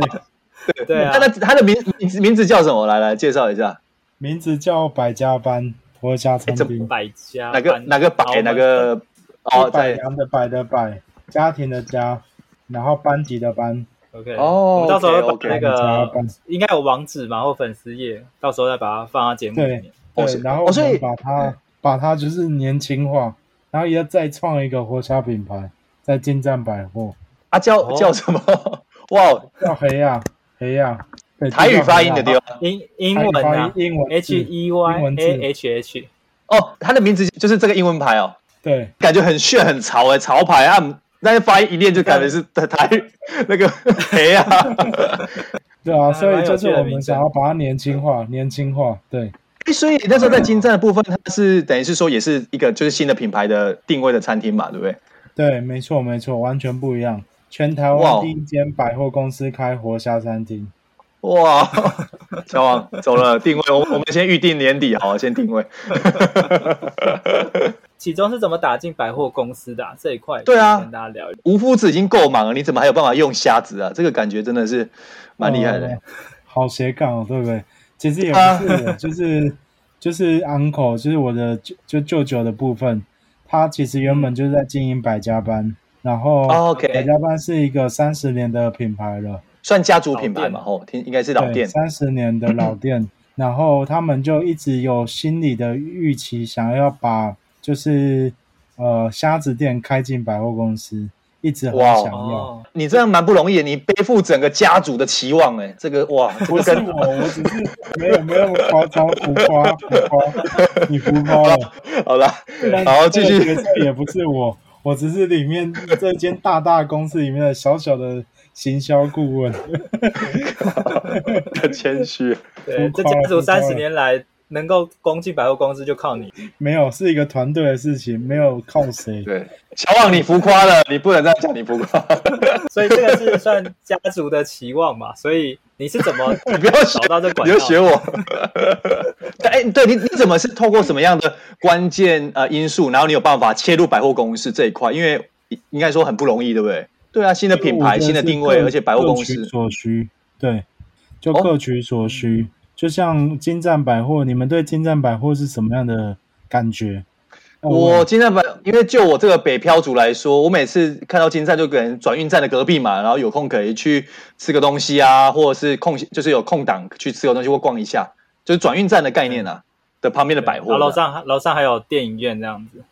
对 对啊，他的他的名名名字叫什么？来来介绍一下，名字叫百家班。活虾餐厅，百家哪个哪个百哪个哦，百良的百的百，家庭的家，然后班级的班。OK，哦，我们到时候把那个应该有网址嘛，或粉丝页，到时候再把它放到节目里面。对，然后我们把它把它就是年轻化，然后也要再创一个活虾品牌，在金站百货。啊，叫叫什么？哇，叫黑呀黑呀。台语发音的地方，英英文啊，英文 H E Y A H H。哦，他的名字就是这个英文牌哦。对，感觉很炫很潮诶，潮牌啊！但是发音一念就感觉是台语那个 谁啊？对啊，所以就是我们想要把它年轻化，年轻化。对，所以那时候在金站的部分，它是等于是说也是一个就是新的品牌的定位的餐厅嘛，对不对？对，没错没错，完全不一样。全台湾第一间百货公司开活虾餐厅。哇，小王走了，定位我我们先预定年底好，先定位。其中是怎么打进百货公司的、啊、这一块？对啊，跟大家聊一聊。无夫子已经够忙了，你怎么还有办法用瞎子啊？这个感觉真的是蛮厉害的。哦、好斜杠哦，对不对？其实也不是，就是就是 uncle，就是我的舅就舅舅的部分，他其实原本就是在经营百家班，然后百家班是一个三十年的品牌了。算家族品牌嘛？哦，听应该是老店，三十年的老店。然后他们就一直有心理的预期，想要把就是呃虾子店开进百货公司。一直很想要。哦，你这样蛮不容易，你背负整个家族的期望，哎，这个哇，这 不个跟是我，我只是没有没有夸张，浮夸浮夸，你浮夸了。好了，但好继续也不是我，我只是里面这间大大公司里面的小小的行销顾问。很 谦虚。对，这家族三十年来能够攻进百货公司，就靠你。没有，是一个团队的事情，没有靠谁。对，小王你浮夸了，你不能这样讲，你浮夸。所以这个是算家族的期望嘛？所以你是怎么 你不要学找到这管道？你就学我。哎，对你你怎么是透过什么样的关键呃因素，然后你有办法切入百货公司这一块？因为应该说很不容易，对不对？对啊，新的品牌、新的定位，而且百货公各取司所需，对，就各取所需。哦、就像金站百货，你们对金站百货是什么样的感觉？我金站百，因为就我这个北漂族来说，我每次看到金站就可能转运站的隔壁嘛，然后有空可以去吃个东西啊，或者是空就是有空档去吃个东西或逛一下，就是转运站的概念啊的旁边的百货。楼上楼上还有电影院这样子，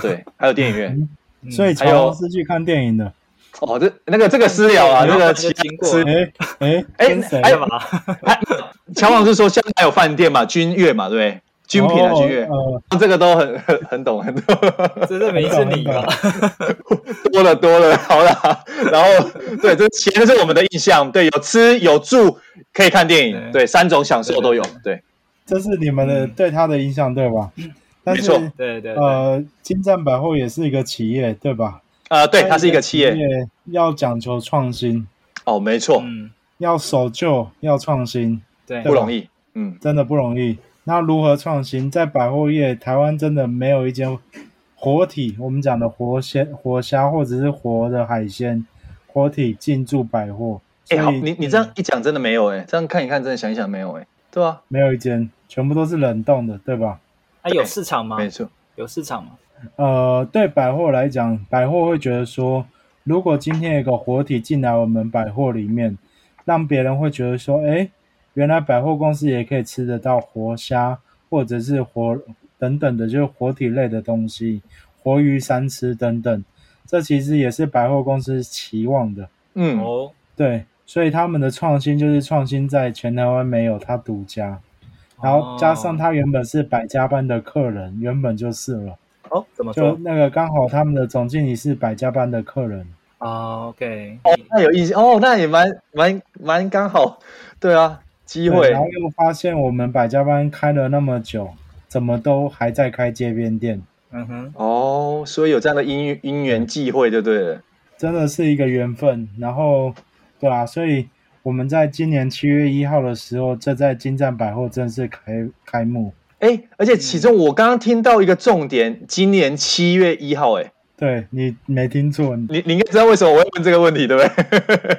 对，还有电影院。嗯、所以乔王是去看电影的。哦，这那个这个私聊啊，那个经过，哎哎哎，还有嘛？乔老师说现在还有饭店嘛？君悦嘛，对不对？君品啊，君悦，呃，这个都很很很懂很懂。这是没是你吧？多了多了，好了，然后对，这钱是我们的印象，对，有吃有住，可以看电影，对，三种享受都有，对。这是你们的对他的印象，对吧？没错，对对。呃，金站百货也是一个企业，对吧？啊、呃，对，它是一个企业，企业要讲求创新哦，没错，嗯，要守旧，要创新，对，不容易，嗯，真的不容易。那如何创新？在百货业，台湾真的没有一间活体，我们讲的活鲜、活虾或者是活的海鲜，活体进驻百货。哎、欸，好，你你这样一讲，真的没有哎、欸，这样看一看，真的想一想，没有哎、欸，对吧、啊？没有一间，全部都是冷冻的，对吧？啊，有市场吗？没错，有市场吗？呃，对百货来讲，百货会觉得说，如果今天有个活体进来我们百货里面，让别人会觉得说，哎，原来百货公司也可以吃得到活虾，或者是活等等的，就是活体类的东西，活鱼三吃等等，这其实也是百货公司期望的。嗯，哦，对，所以他们的创新就是创新在全台湾没有，他独家，然后加上他原本是百家班的客人，原本就是了。哦，怎么说？就那个刚好他们的总经理是百家班的客人啊。OK，哦，那有意思哦，那也蛮蛮蛮刚好，对啊，机会。然后又发现我们百家班开了那么久，怎么都还在开街边店？嗯哼，哦，所以有这样的因因缘际会，就对了，真的是一个缘分。然后，对啊，所以我们在今年七月一号的时候，这在金站百货正式开开幕。哎，而且其中我刚刚听到一个重点，今年七月一号，哎，对，你没听错，你你应该知道为什么我会问这个问题，对不对？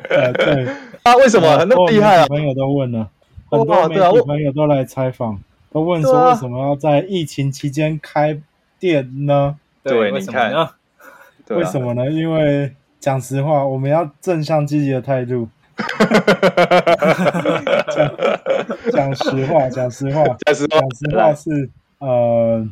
呃，对，啊，为什么？那么厉害啊！朋友都问了，很多媒体朋友都来采访，都问说为什么要在疫情期间开店呢？对，为什么呢，为什么呢？因为讲实话，我们要正向积极的态度。讲实话，讲实话，讲实话。讲实话是呃，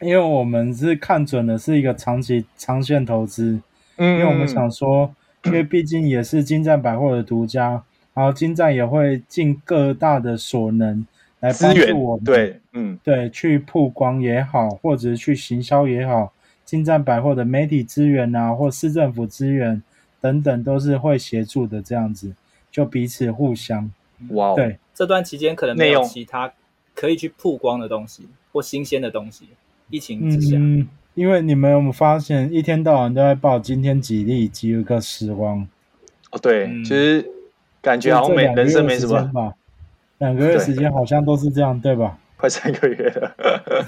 因为我们是看准的是一个长期长线投资，嗯，因为我们想说，因为毕竟也是金站百货的独家，然后金站也会尽各大的所能来帮助我们，对，嗯，对，去曝光也好，或者去行销也好，金站百货的媒体资源啊，或市政府资源等等，都是会协助的，这样子就彼此互相。哇，对，这段期间可能没有其他可以去曝光的东西或新鲜的东西。疫情之下，嗯，因为你们有没有发现，一天到晚都在报今天几例几个死亡？哦，对，其实感觉好像没人生没什么吧？两个月时间好像都是这样，对吧？快三个月了，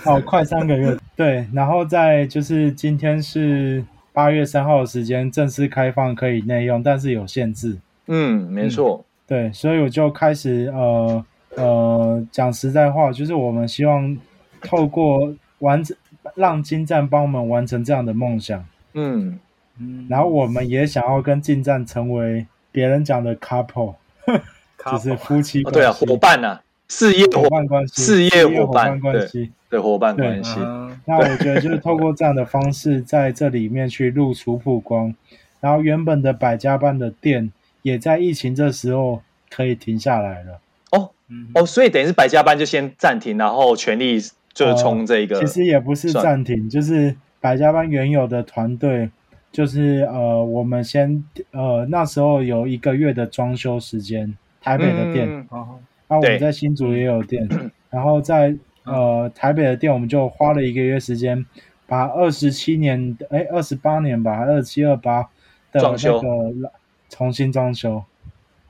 哦，快三个月，对。然后在就是今天是八月三号的时间正式开放可以内用，但是有限制。嗯，没错。对，所以我就开始呃呃讲实在话，就是我们希望透过完成让金站帮我们完成这样的梦想，嗯嗯，然后我们也想要跟金站成为别人讲的 couple，就是夫妻关系，哦、对啊，伙伴啊，事业伙伴关系，事业伙伴关系，对，对伙伴关系。那我觉得就是透过这样的方式在这里面去露出曝光。然后原本的百家班的店也在疫情这时候可以停下来了。哦，哦，所以等于是百家班就先暂停，然后全力就是冲这个、呃。其实也不是暂停，就是百家班原有的团队，就是呃，我们先呃那时候有一个月的装修时间，台北的店，然后、嗯啊、我们在新竹也有店，然后在呃台北的店，我们就花了一个月时间，把二十七年，哎，二十八年吧，二七二八的那个重新装修，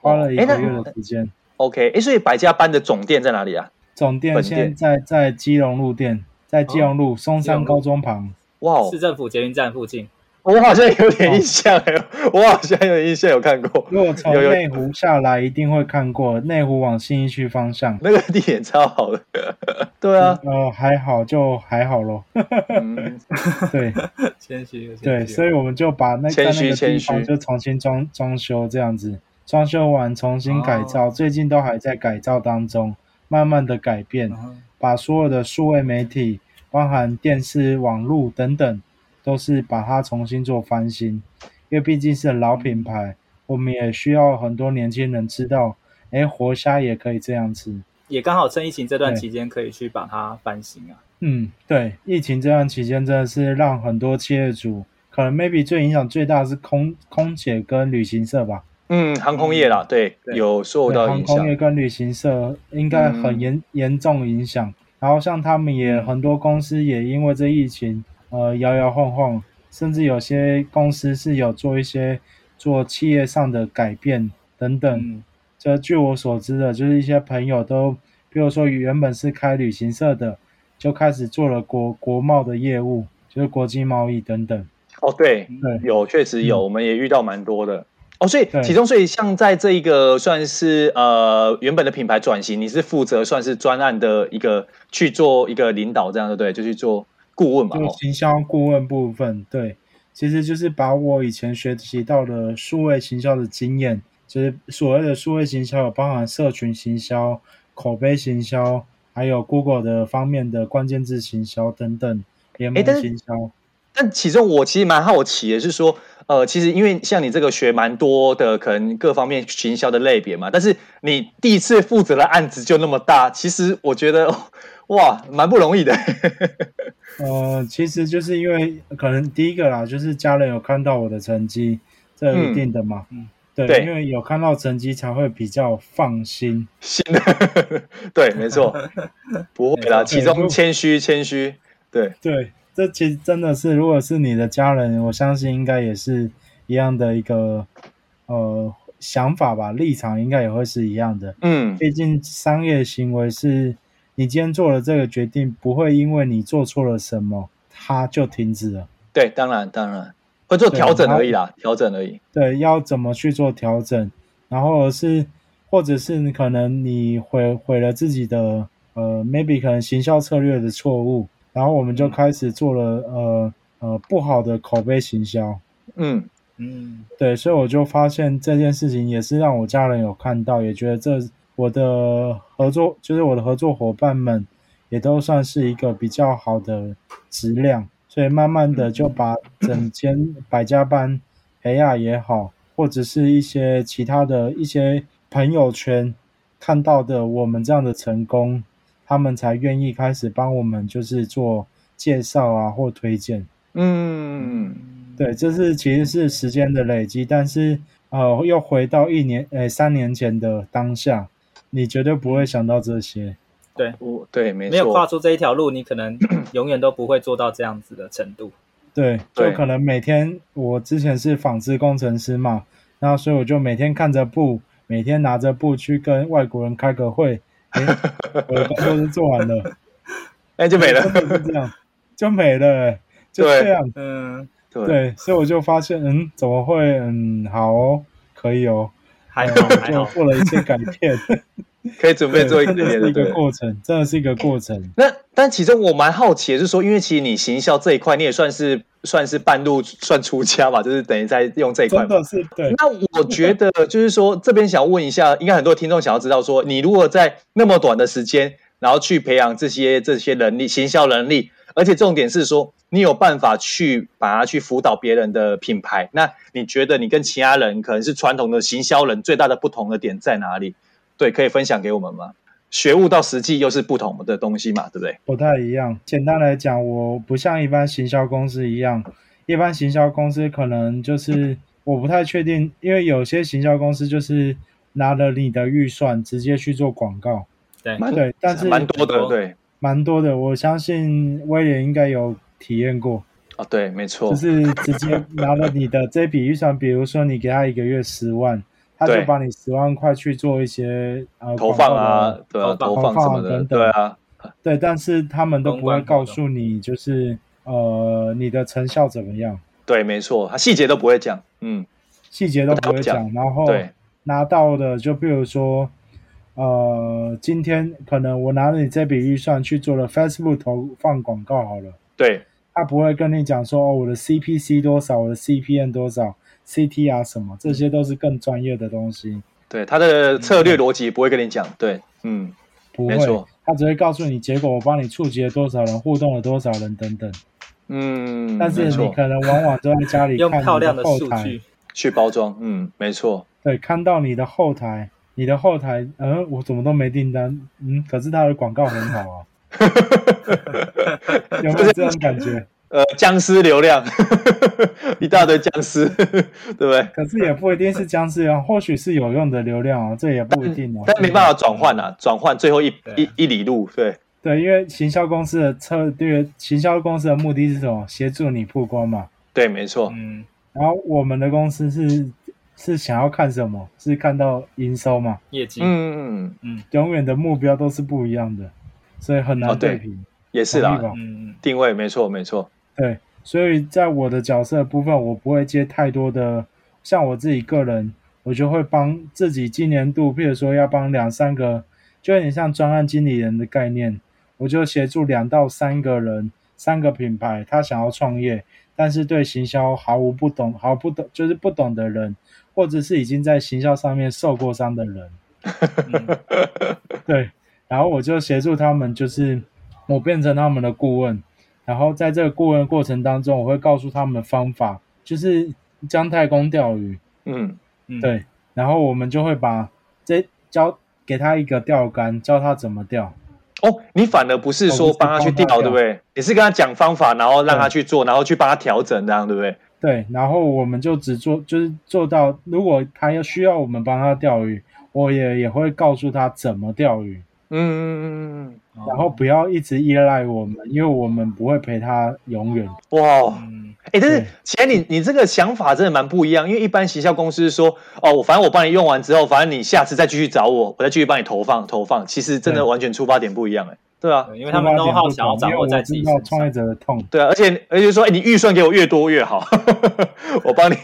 花了一个月的时间。OK，哎，所以百家班的总店在哪里啊？总店现在在基隆路店，在基隆路松山高中旁，哇，市政府捷运站附近。我好像有点印象，哦、我好像有印象有看过。如果从内湖下来，一定会看过内湖往信义区方向，那个地点超好的。对啊，呃，还好就还好咯。嗯，对，谦虚，对，所以我们就把那个那个地方就重新装装修这样子，装修完重新改造，哦、最近都还在改造当中，慢慢的改变，哦、把所有的数位媒体，包含电视、网络等等。都是把它重新做翻新，因为毕竟是老品牌，我们也需要很多年轻人知道，哎，活虾也可以这样吃，也刚好趁疫情这段期间可以去把它翻新啊。嗯，对，疫情这段期间真的是让很多企业主，可能 maybe 最影响最大的是空空姐跟旅行社吧。嗯，航空业啦，对，对有受到影响。航空业跟旅行社应该很严、嗯、严重影响，然后像他们也很多公司也因为这疫情。呃，摇摇晃晃，甚至有些公司是有做一些做企业上的改变等等。嗯、这据我所知的，就是一些朋友都，比如说原本是开旅行社的，就开始做了国国贸的业务，就是国际贸易等等。哦，对，对，有确实有，嗯、我们也遇到蛮多的。哦，所以其中，所以像在这一个算是呃原本的品牌转型，你是负责算是专案的一个去做一个领导，这样的对，就去做。顾问嘛，就行销顾问部分，对，其实就是把我以前学习到的数位行销的经验，就是所谓的数位行销，有包含社群行销、口碑行销，还有 Google 的方面的关键字行销等等联盟行销。但其中我其实蛮好奇的是说，呃，其实因为像你这个学蛮多的，可能各方面行销的类别嘛，但是你第一次负责的案子就那么大，其实我觉得。哇，蛮不容易的。呃，其实就是因为可能第一个啦，就是家人有看到我的成绩，这一定的嘛。嗯，对，对因为有看到成绩才会比较放心。心，对，没错，不会啦，其中谦虚，谦虚，对对，这其实真的是，如果是你的家人，我相信应该也是一样的一个呃想法吧，立场应该也会是一样的。嗯，毕竟商业行为是。你今天做了这个决定，不会因为你做错了什么，它就停止了。对，当然当然会做调整而已啦，调整而已。对，要怎么去做调整？然后是，或者是你可能你毁毁了自己的呃，maybe 可能行销策略的错误，然后我们就开始做了呃呃不好的口碑行销。嗯嗯，对，所以我就发现这件事情也是让我家人有看到，也觉得这。我的合作就是我的合作伙伴们，也都算是一个比较好的质量，所以慢慢的就把整间百家班培亚也好，或者是一些其他的一些朋友圈看到的我们这样的成功，他们才愿意开始帮我们就是做介绍啊或推荐。嗯，对，这是其实是时间的累积，但是呃又回到一年诶三年前的当下。你绝对不会想到这些，对，我对，没，没有跨出这一条路，你可能 永远都不会做到这样子的程度。对，就可能每天，我之前是纺织工程师嘛，然后所以我就每天看着布，每天拿着布去跟外国人开个会，哎，我的工作是做完了，哎，就没了，就这样，就没了，就这样，嗯，对，对，所以我就发现，嗯，怎么会，嗯，好哦，可以哦。还好，还好，就做了一些改变，可以准备做一个一个过程，真的是一个过程。那但其实我蛮好奇的是说，因为其实你行销这一块，你也算是算是半路算出家吧，就是等于在用这一块。真的是对。那我觉得就是说，这边想问一下，应该很多听众想要知道说，你如果在那么短的时间，然后去培养这些这些能力，行销能力。而且重点是说，你有办法去把它去辅导别人的品牌。那你觉得你跟其他人可能是传统的行销人最大的不同的点在哪里？对，可以分享给我们吗？学悟到实际又是不同的东西嘛，对不对？不太一样。简单来讲，我不像一般行销公司一样，一般行销公司可能就是我不太确定，因为有些行销公司就是拿了你的预算直接去做广告，对，对，但是蛮多的，对，蛮多的。我相信威廉应该有体验过。哦，对，没错，就是直接拿了你的这笔预算，比如说你给他一个月十万。他就把你十万块去做一些呃投放啊，对啊，投放什么的，对啊，对，但是他们都不会告诉你，就是呃你的成效怎么样？对，没错，他细节都不会讲，嗯，细节都不会讲，然后拿到的就比如说，呃，今天可能我拿了你这笔预算去做了 Facebook 投放广告好了，对，他不会跟你讲说哦，我的 CPC 多少，我的 CPN 多少。CT 啊，什么这些都是更专业的东西。对，他的策略逻辑不会跟你讲。对，嗯，不会，没错，他只会告诉你结果，我帮你触及了多少人，互动了多少人等等。嗯，但是你可能往往都在家里看你的后台去包装。嗯，没错。对，看到你的后台，你的后台，嗯，我怎么都没订单？嗯，可是他的广告很好啊。有没有这种感觉？呃，僵尸流量，一大堆僵尸，对不对？可是也不一定是僵尸流量，或许是有用的流量啊，这也不一定哦。但没办法转换啊，转换最后一一一里路，对对，因为行销公司的策略，行销公司的目的是什么？协助你曝光嘛。对，没错。嗯，然后我们的公司是是想要看什么？是看到营收嘛？业绩。嗯嗯嗯，永远的目标都是不一样的，所以很难对平。也是啦，嗯，定位没错没错。对，所以在我的角色的部分，我不会接太多的。像我自己个人，我就会帮自己今年度，譬如说要帮两三个，就有点像专案经理人的概念，我就协助两到三个人，三个品牌，他想要创业，但是对行销毫无不懂，毫不懂，就是不懂的人，或者是已经在行销上面受过伤的人。嗯、对，然后我就协助他们，就是我变成他们的顾问。然后在这个顾问的过程当中，我会告诉他们的方法，就是姜太公钓鱼。嗯，对。然后我们就会把这教给他一个钓竿，教他怎么钓。哦，你反而不是说帮他去钓，哦、对不对？你是跟他讲方法，然后让他去做，然后去帮他调整，这样对不对？对。然后我们就只做，就是做到，如果他要需要我们帮他钓鱼，我也也会告诉他怎么钓鱼。嗯嗯嗯嗯嗯。然后不要一直依赖我们，因为我们不会陪他永远。哇，哎，但是其实你你这个想法真的蛮不一样，因为一般行销公司说，哦，我反正我帮你用完之后，反正你下次再继续找我，我再继续帮你投放投放。其实真的完全出发点不一样，哎，对啊，因为他们都好想要掌握在自己。创业者的痛。对啊，而且而且说，哎，你预算给我越多越好，我帮你。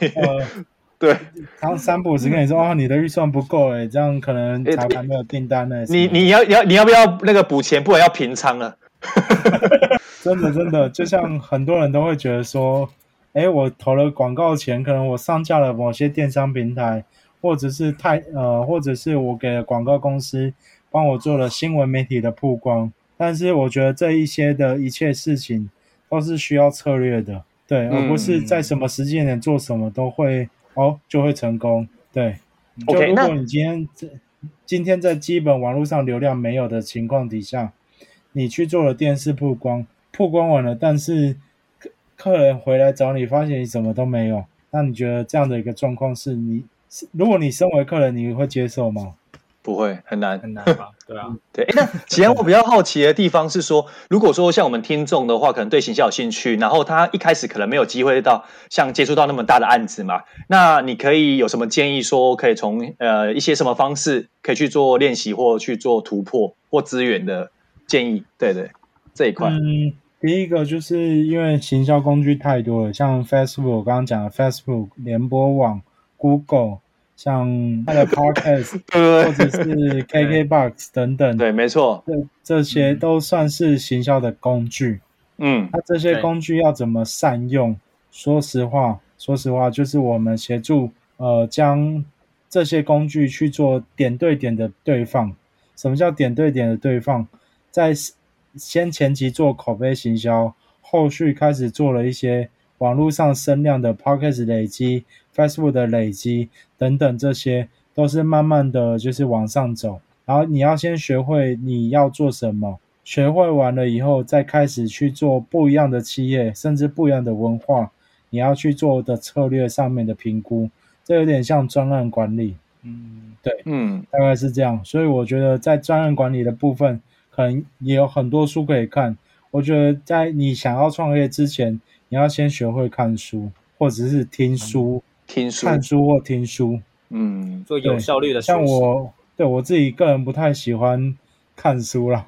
对，然后三不五时跟你说，哦，你的预算不够，哎，这样可能才还没有订单呢。你你要要你要不要那个补钱，不然要平仓了。真的真的，就像很多人都会觉得说，哎，我投了广告钱，可能我上架了某些电商平台，或者是太呃，或者是我给了广告公司帮我做了新闻媒体的曝光，但是我觉得这一些的一切事情都是需要策略的，对，而不是在什么时间点做什么都会。哦，就会成功。对就如果你今天在今天在基本网络上流量没有的情况底下，你去做了电视曝光，曝光完了，但是客客人回来找你，发现你什么都没有，那你觉得这样的一个状况是你，如果你身为客人，你会接受吗？不会，很难，很难吧？对啊，对。那其实我比较好奇的地方是说，如果说像我们听众的话，可能对行销有兴趣，然后他一开始可能没有机会到像接触到那么大的案子嘛，那你可以有什么建议说，可以从呃一些什么方式可以去做练习或去做突破或资源的建议？对对，这一块。嗯，第一个就是因为行销工具太多了，像 Facebook，我刚刚讲的 Facebook 联播网、Google。像他的 Podcast，或者是 KKBox 等等，对，没错，这这些都算是行销的工具。嗯，那这些工具要怎么善用？说实话，说实话，就是我们协助呃，将这些工具去做点对点的对放。什么叫点对点的对放？在先前期做口碑行销，后续开始做了一些网络上声量的 Podcast 累积、Facebook 的累积等等，这些都是慢慢的就是往上走。然后你要先学会你要做什么，学会完了以后，再开始去做不一样的企业，甚至不一样的文化，你要去做的策略上面的评估，这有点像专案管理。嗯，对，嗯，大概是这样。所以我觉得在专案管理的部分，可能也有很多书可以看。我觉得在你想要创业之前，你要先学会看书，或者是听书，听书，看书或听书。嗯，做有效率的。像我，对我自己个人不太喜欢看书啦。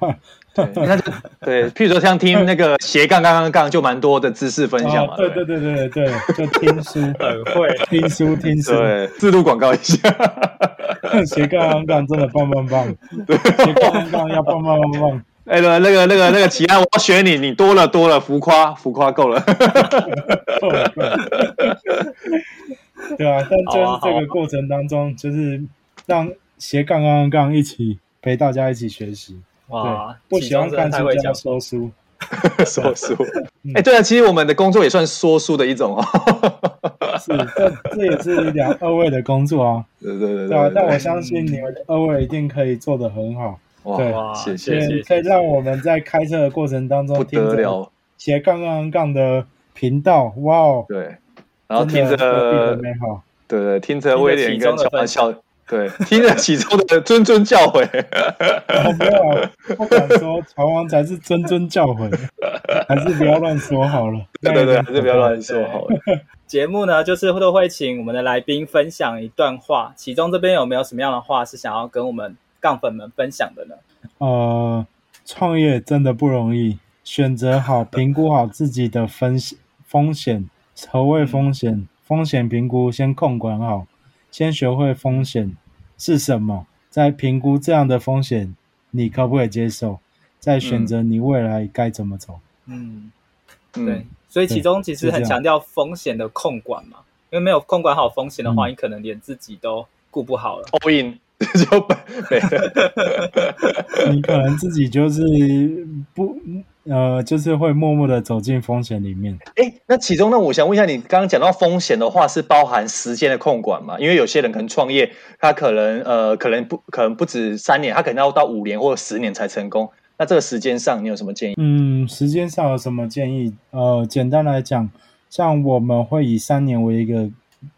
对，对，譬如说像听那个斜杠杠杠杠，就蛮多的知识分享嘛。对对对对对，就听书 很会，听书听书。对，自动广告一下。斜杠杠杠真的棒棒棒，斜杠杠杠要棒棒棒棒。哎，那个那个那个那个，奇安，我要学你，你多了多了，浮夸浮夸够了。对啊，但就是这个过程当中，就是让斜杠杠杠一起陪大家一起学习。哇，不喜欢看书叫说书，说书。哎，对啊，其实我们的工作也算说书的一种哦。是，这这也是两二位的工作啊。对对对。对啊，但我相信你们二位一定可以做得很好。哇，谢谢。可以让我们在开车的过程当中听着斜杠杠杠的频道，哇哦。对，然后听着美好。对对，听着威廉跟乔安笑。对，听着启宗的谆谆教诲，没有，不敢说 乔王才是谆谆教诲，还是不要乱说好了。对对对，还是不要乱说好了。节目呢，就是都会请我们的来宾分享一段话，其中这边有没有什么样的话是想要跟我们杠粉们分享的呢？呃，创业真的不容易，选择好、评估好自己的风险，风险，何谓风险？嗯、风险评估先控管好。先学会风险是什么，再评估这样的风险你可不可以接受，再选择你未来该怎么走。嗯，对，所以其中其实很强调风险的控管嘛，因为没有控管好风险的话，嗯、你可能连自己都顾不好了。All in 就本对，你可能自己就是不。呃，就是会默默的走进风险里面。哎，那其中呢，我想问一下，你刚刚讲到风险的话，是包含时间的控管嘛？因为有些人可能创业，他可能呃，可能不可能不止三年，他可能要到五年或者十年才成功。那这个时间上，你有什么建议？嗯，时间上有什么建议？呃，简单来讲，像我们会以三年为一个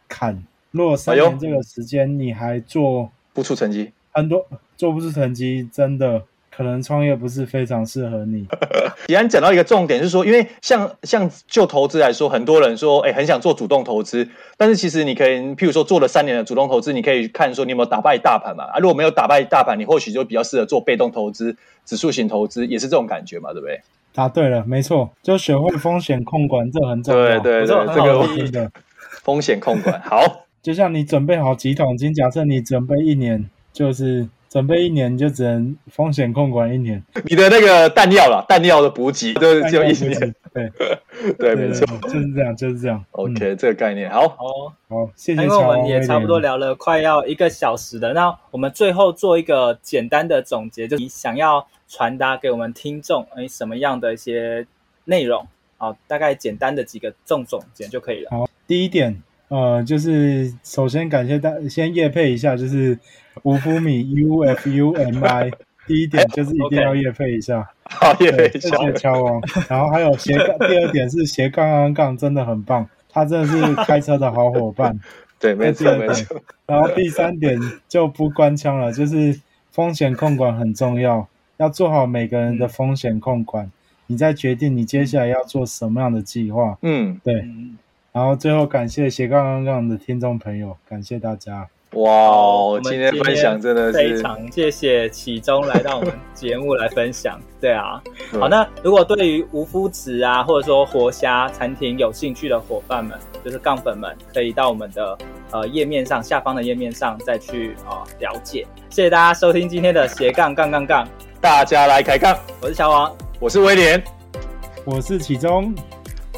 坎，如果三年这个时间你还做不出成绩，很多做不出成绩，真的。可能创业不是非常适合你。既然讲到一个重点，是说，因为像像就投资来说，很多人说，哎，很想做主动投资，但是其实你可以，譬如说做了三年的主动投资，你可以看说你有没有打败大盘嘛？啊，如果没有打败大盘，你或许就比较适合做被动投资、指数型投资，也是这种感觉嘛，对不对？答对了，没错，就学会风险控管，这很重要。对对对，这个的 风险控管好。就像你准备好几桶金，假设你准备一年，就是。准备一年就只能风险控管一年，你的那个弹药了，弹药的补给就就一年，对 对，没错，就是这样，就是这样。OK，这个概念好，好，好，谢谢。因为我们也差不多聊了快要一个小时了，那我们最后做一个简单的总结，就是你想要传达给我们听众哎什么样的一些内容？好，大概简单的几个重总结就可以了。好，第一点。呃，就是首先感谢大，先夜配一下，就是五福米 U F U M I，第一点就是一定要夜配一下，好业配一下，谢谢乔王。然后还有斜杠，第二点是斜杠杠杠真的很棒，他真的是开车的好伙伴，对，没错没错。然后第三点就不官腔了，就是风险控管很重要，要做好每个人的风险控管，嗯、你再决定你接下来要做什么样的计划。嗯，对。然后最后感谢斜杠杠杠的听众朋友，感谢大家。哇，今天分享真的是非常谢谢启宗来到我们节目来分享。对啊，好，那如果对于无麸质啊，或者说活虾餐厅有兴趣的伙伴们，就是杠粉们，可以到我们的呃页面上下方的页面上再去啊、呃、了解。谢谢大家收听今天的斜杠杠杠杠，大家来开杠。我是小王，我是威廉，我是启宗。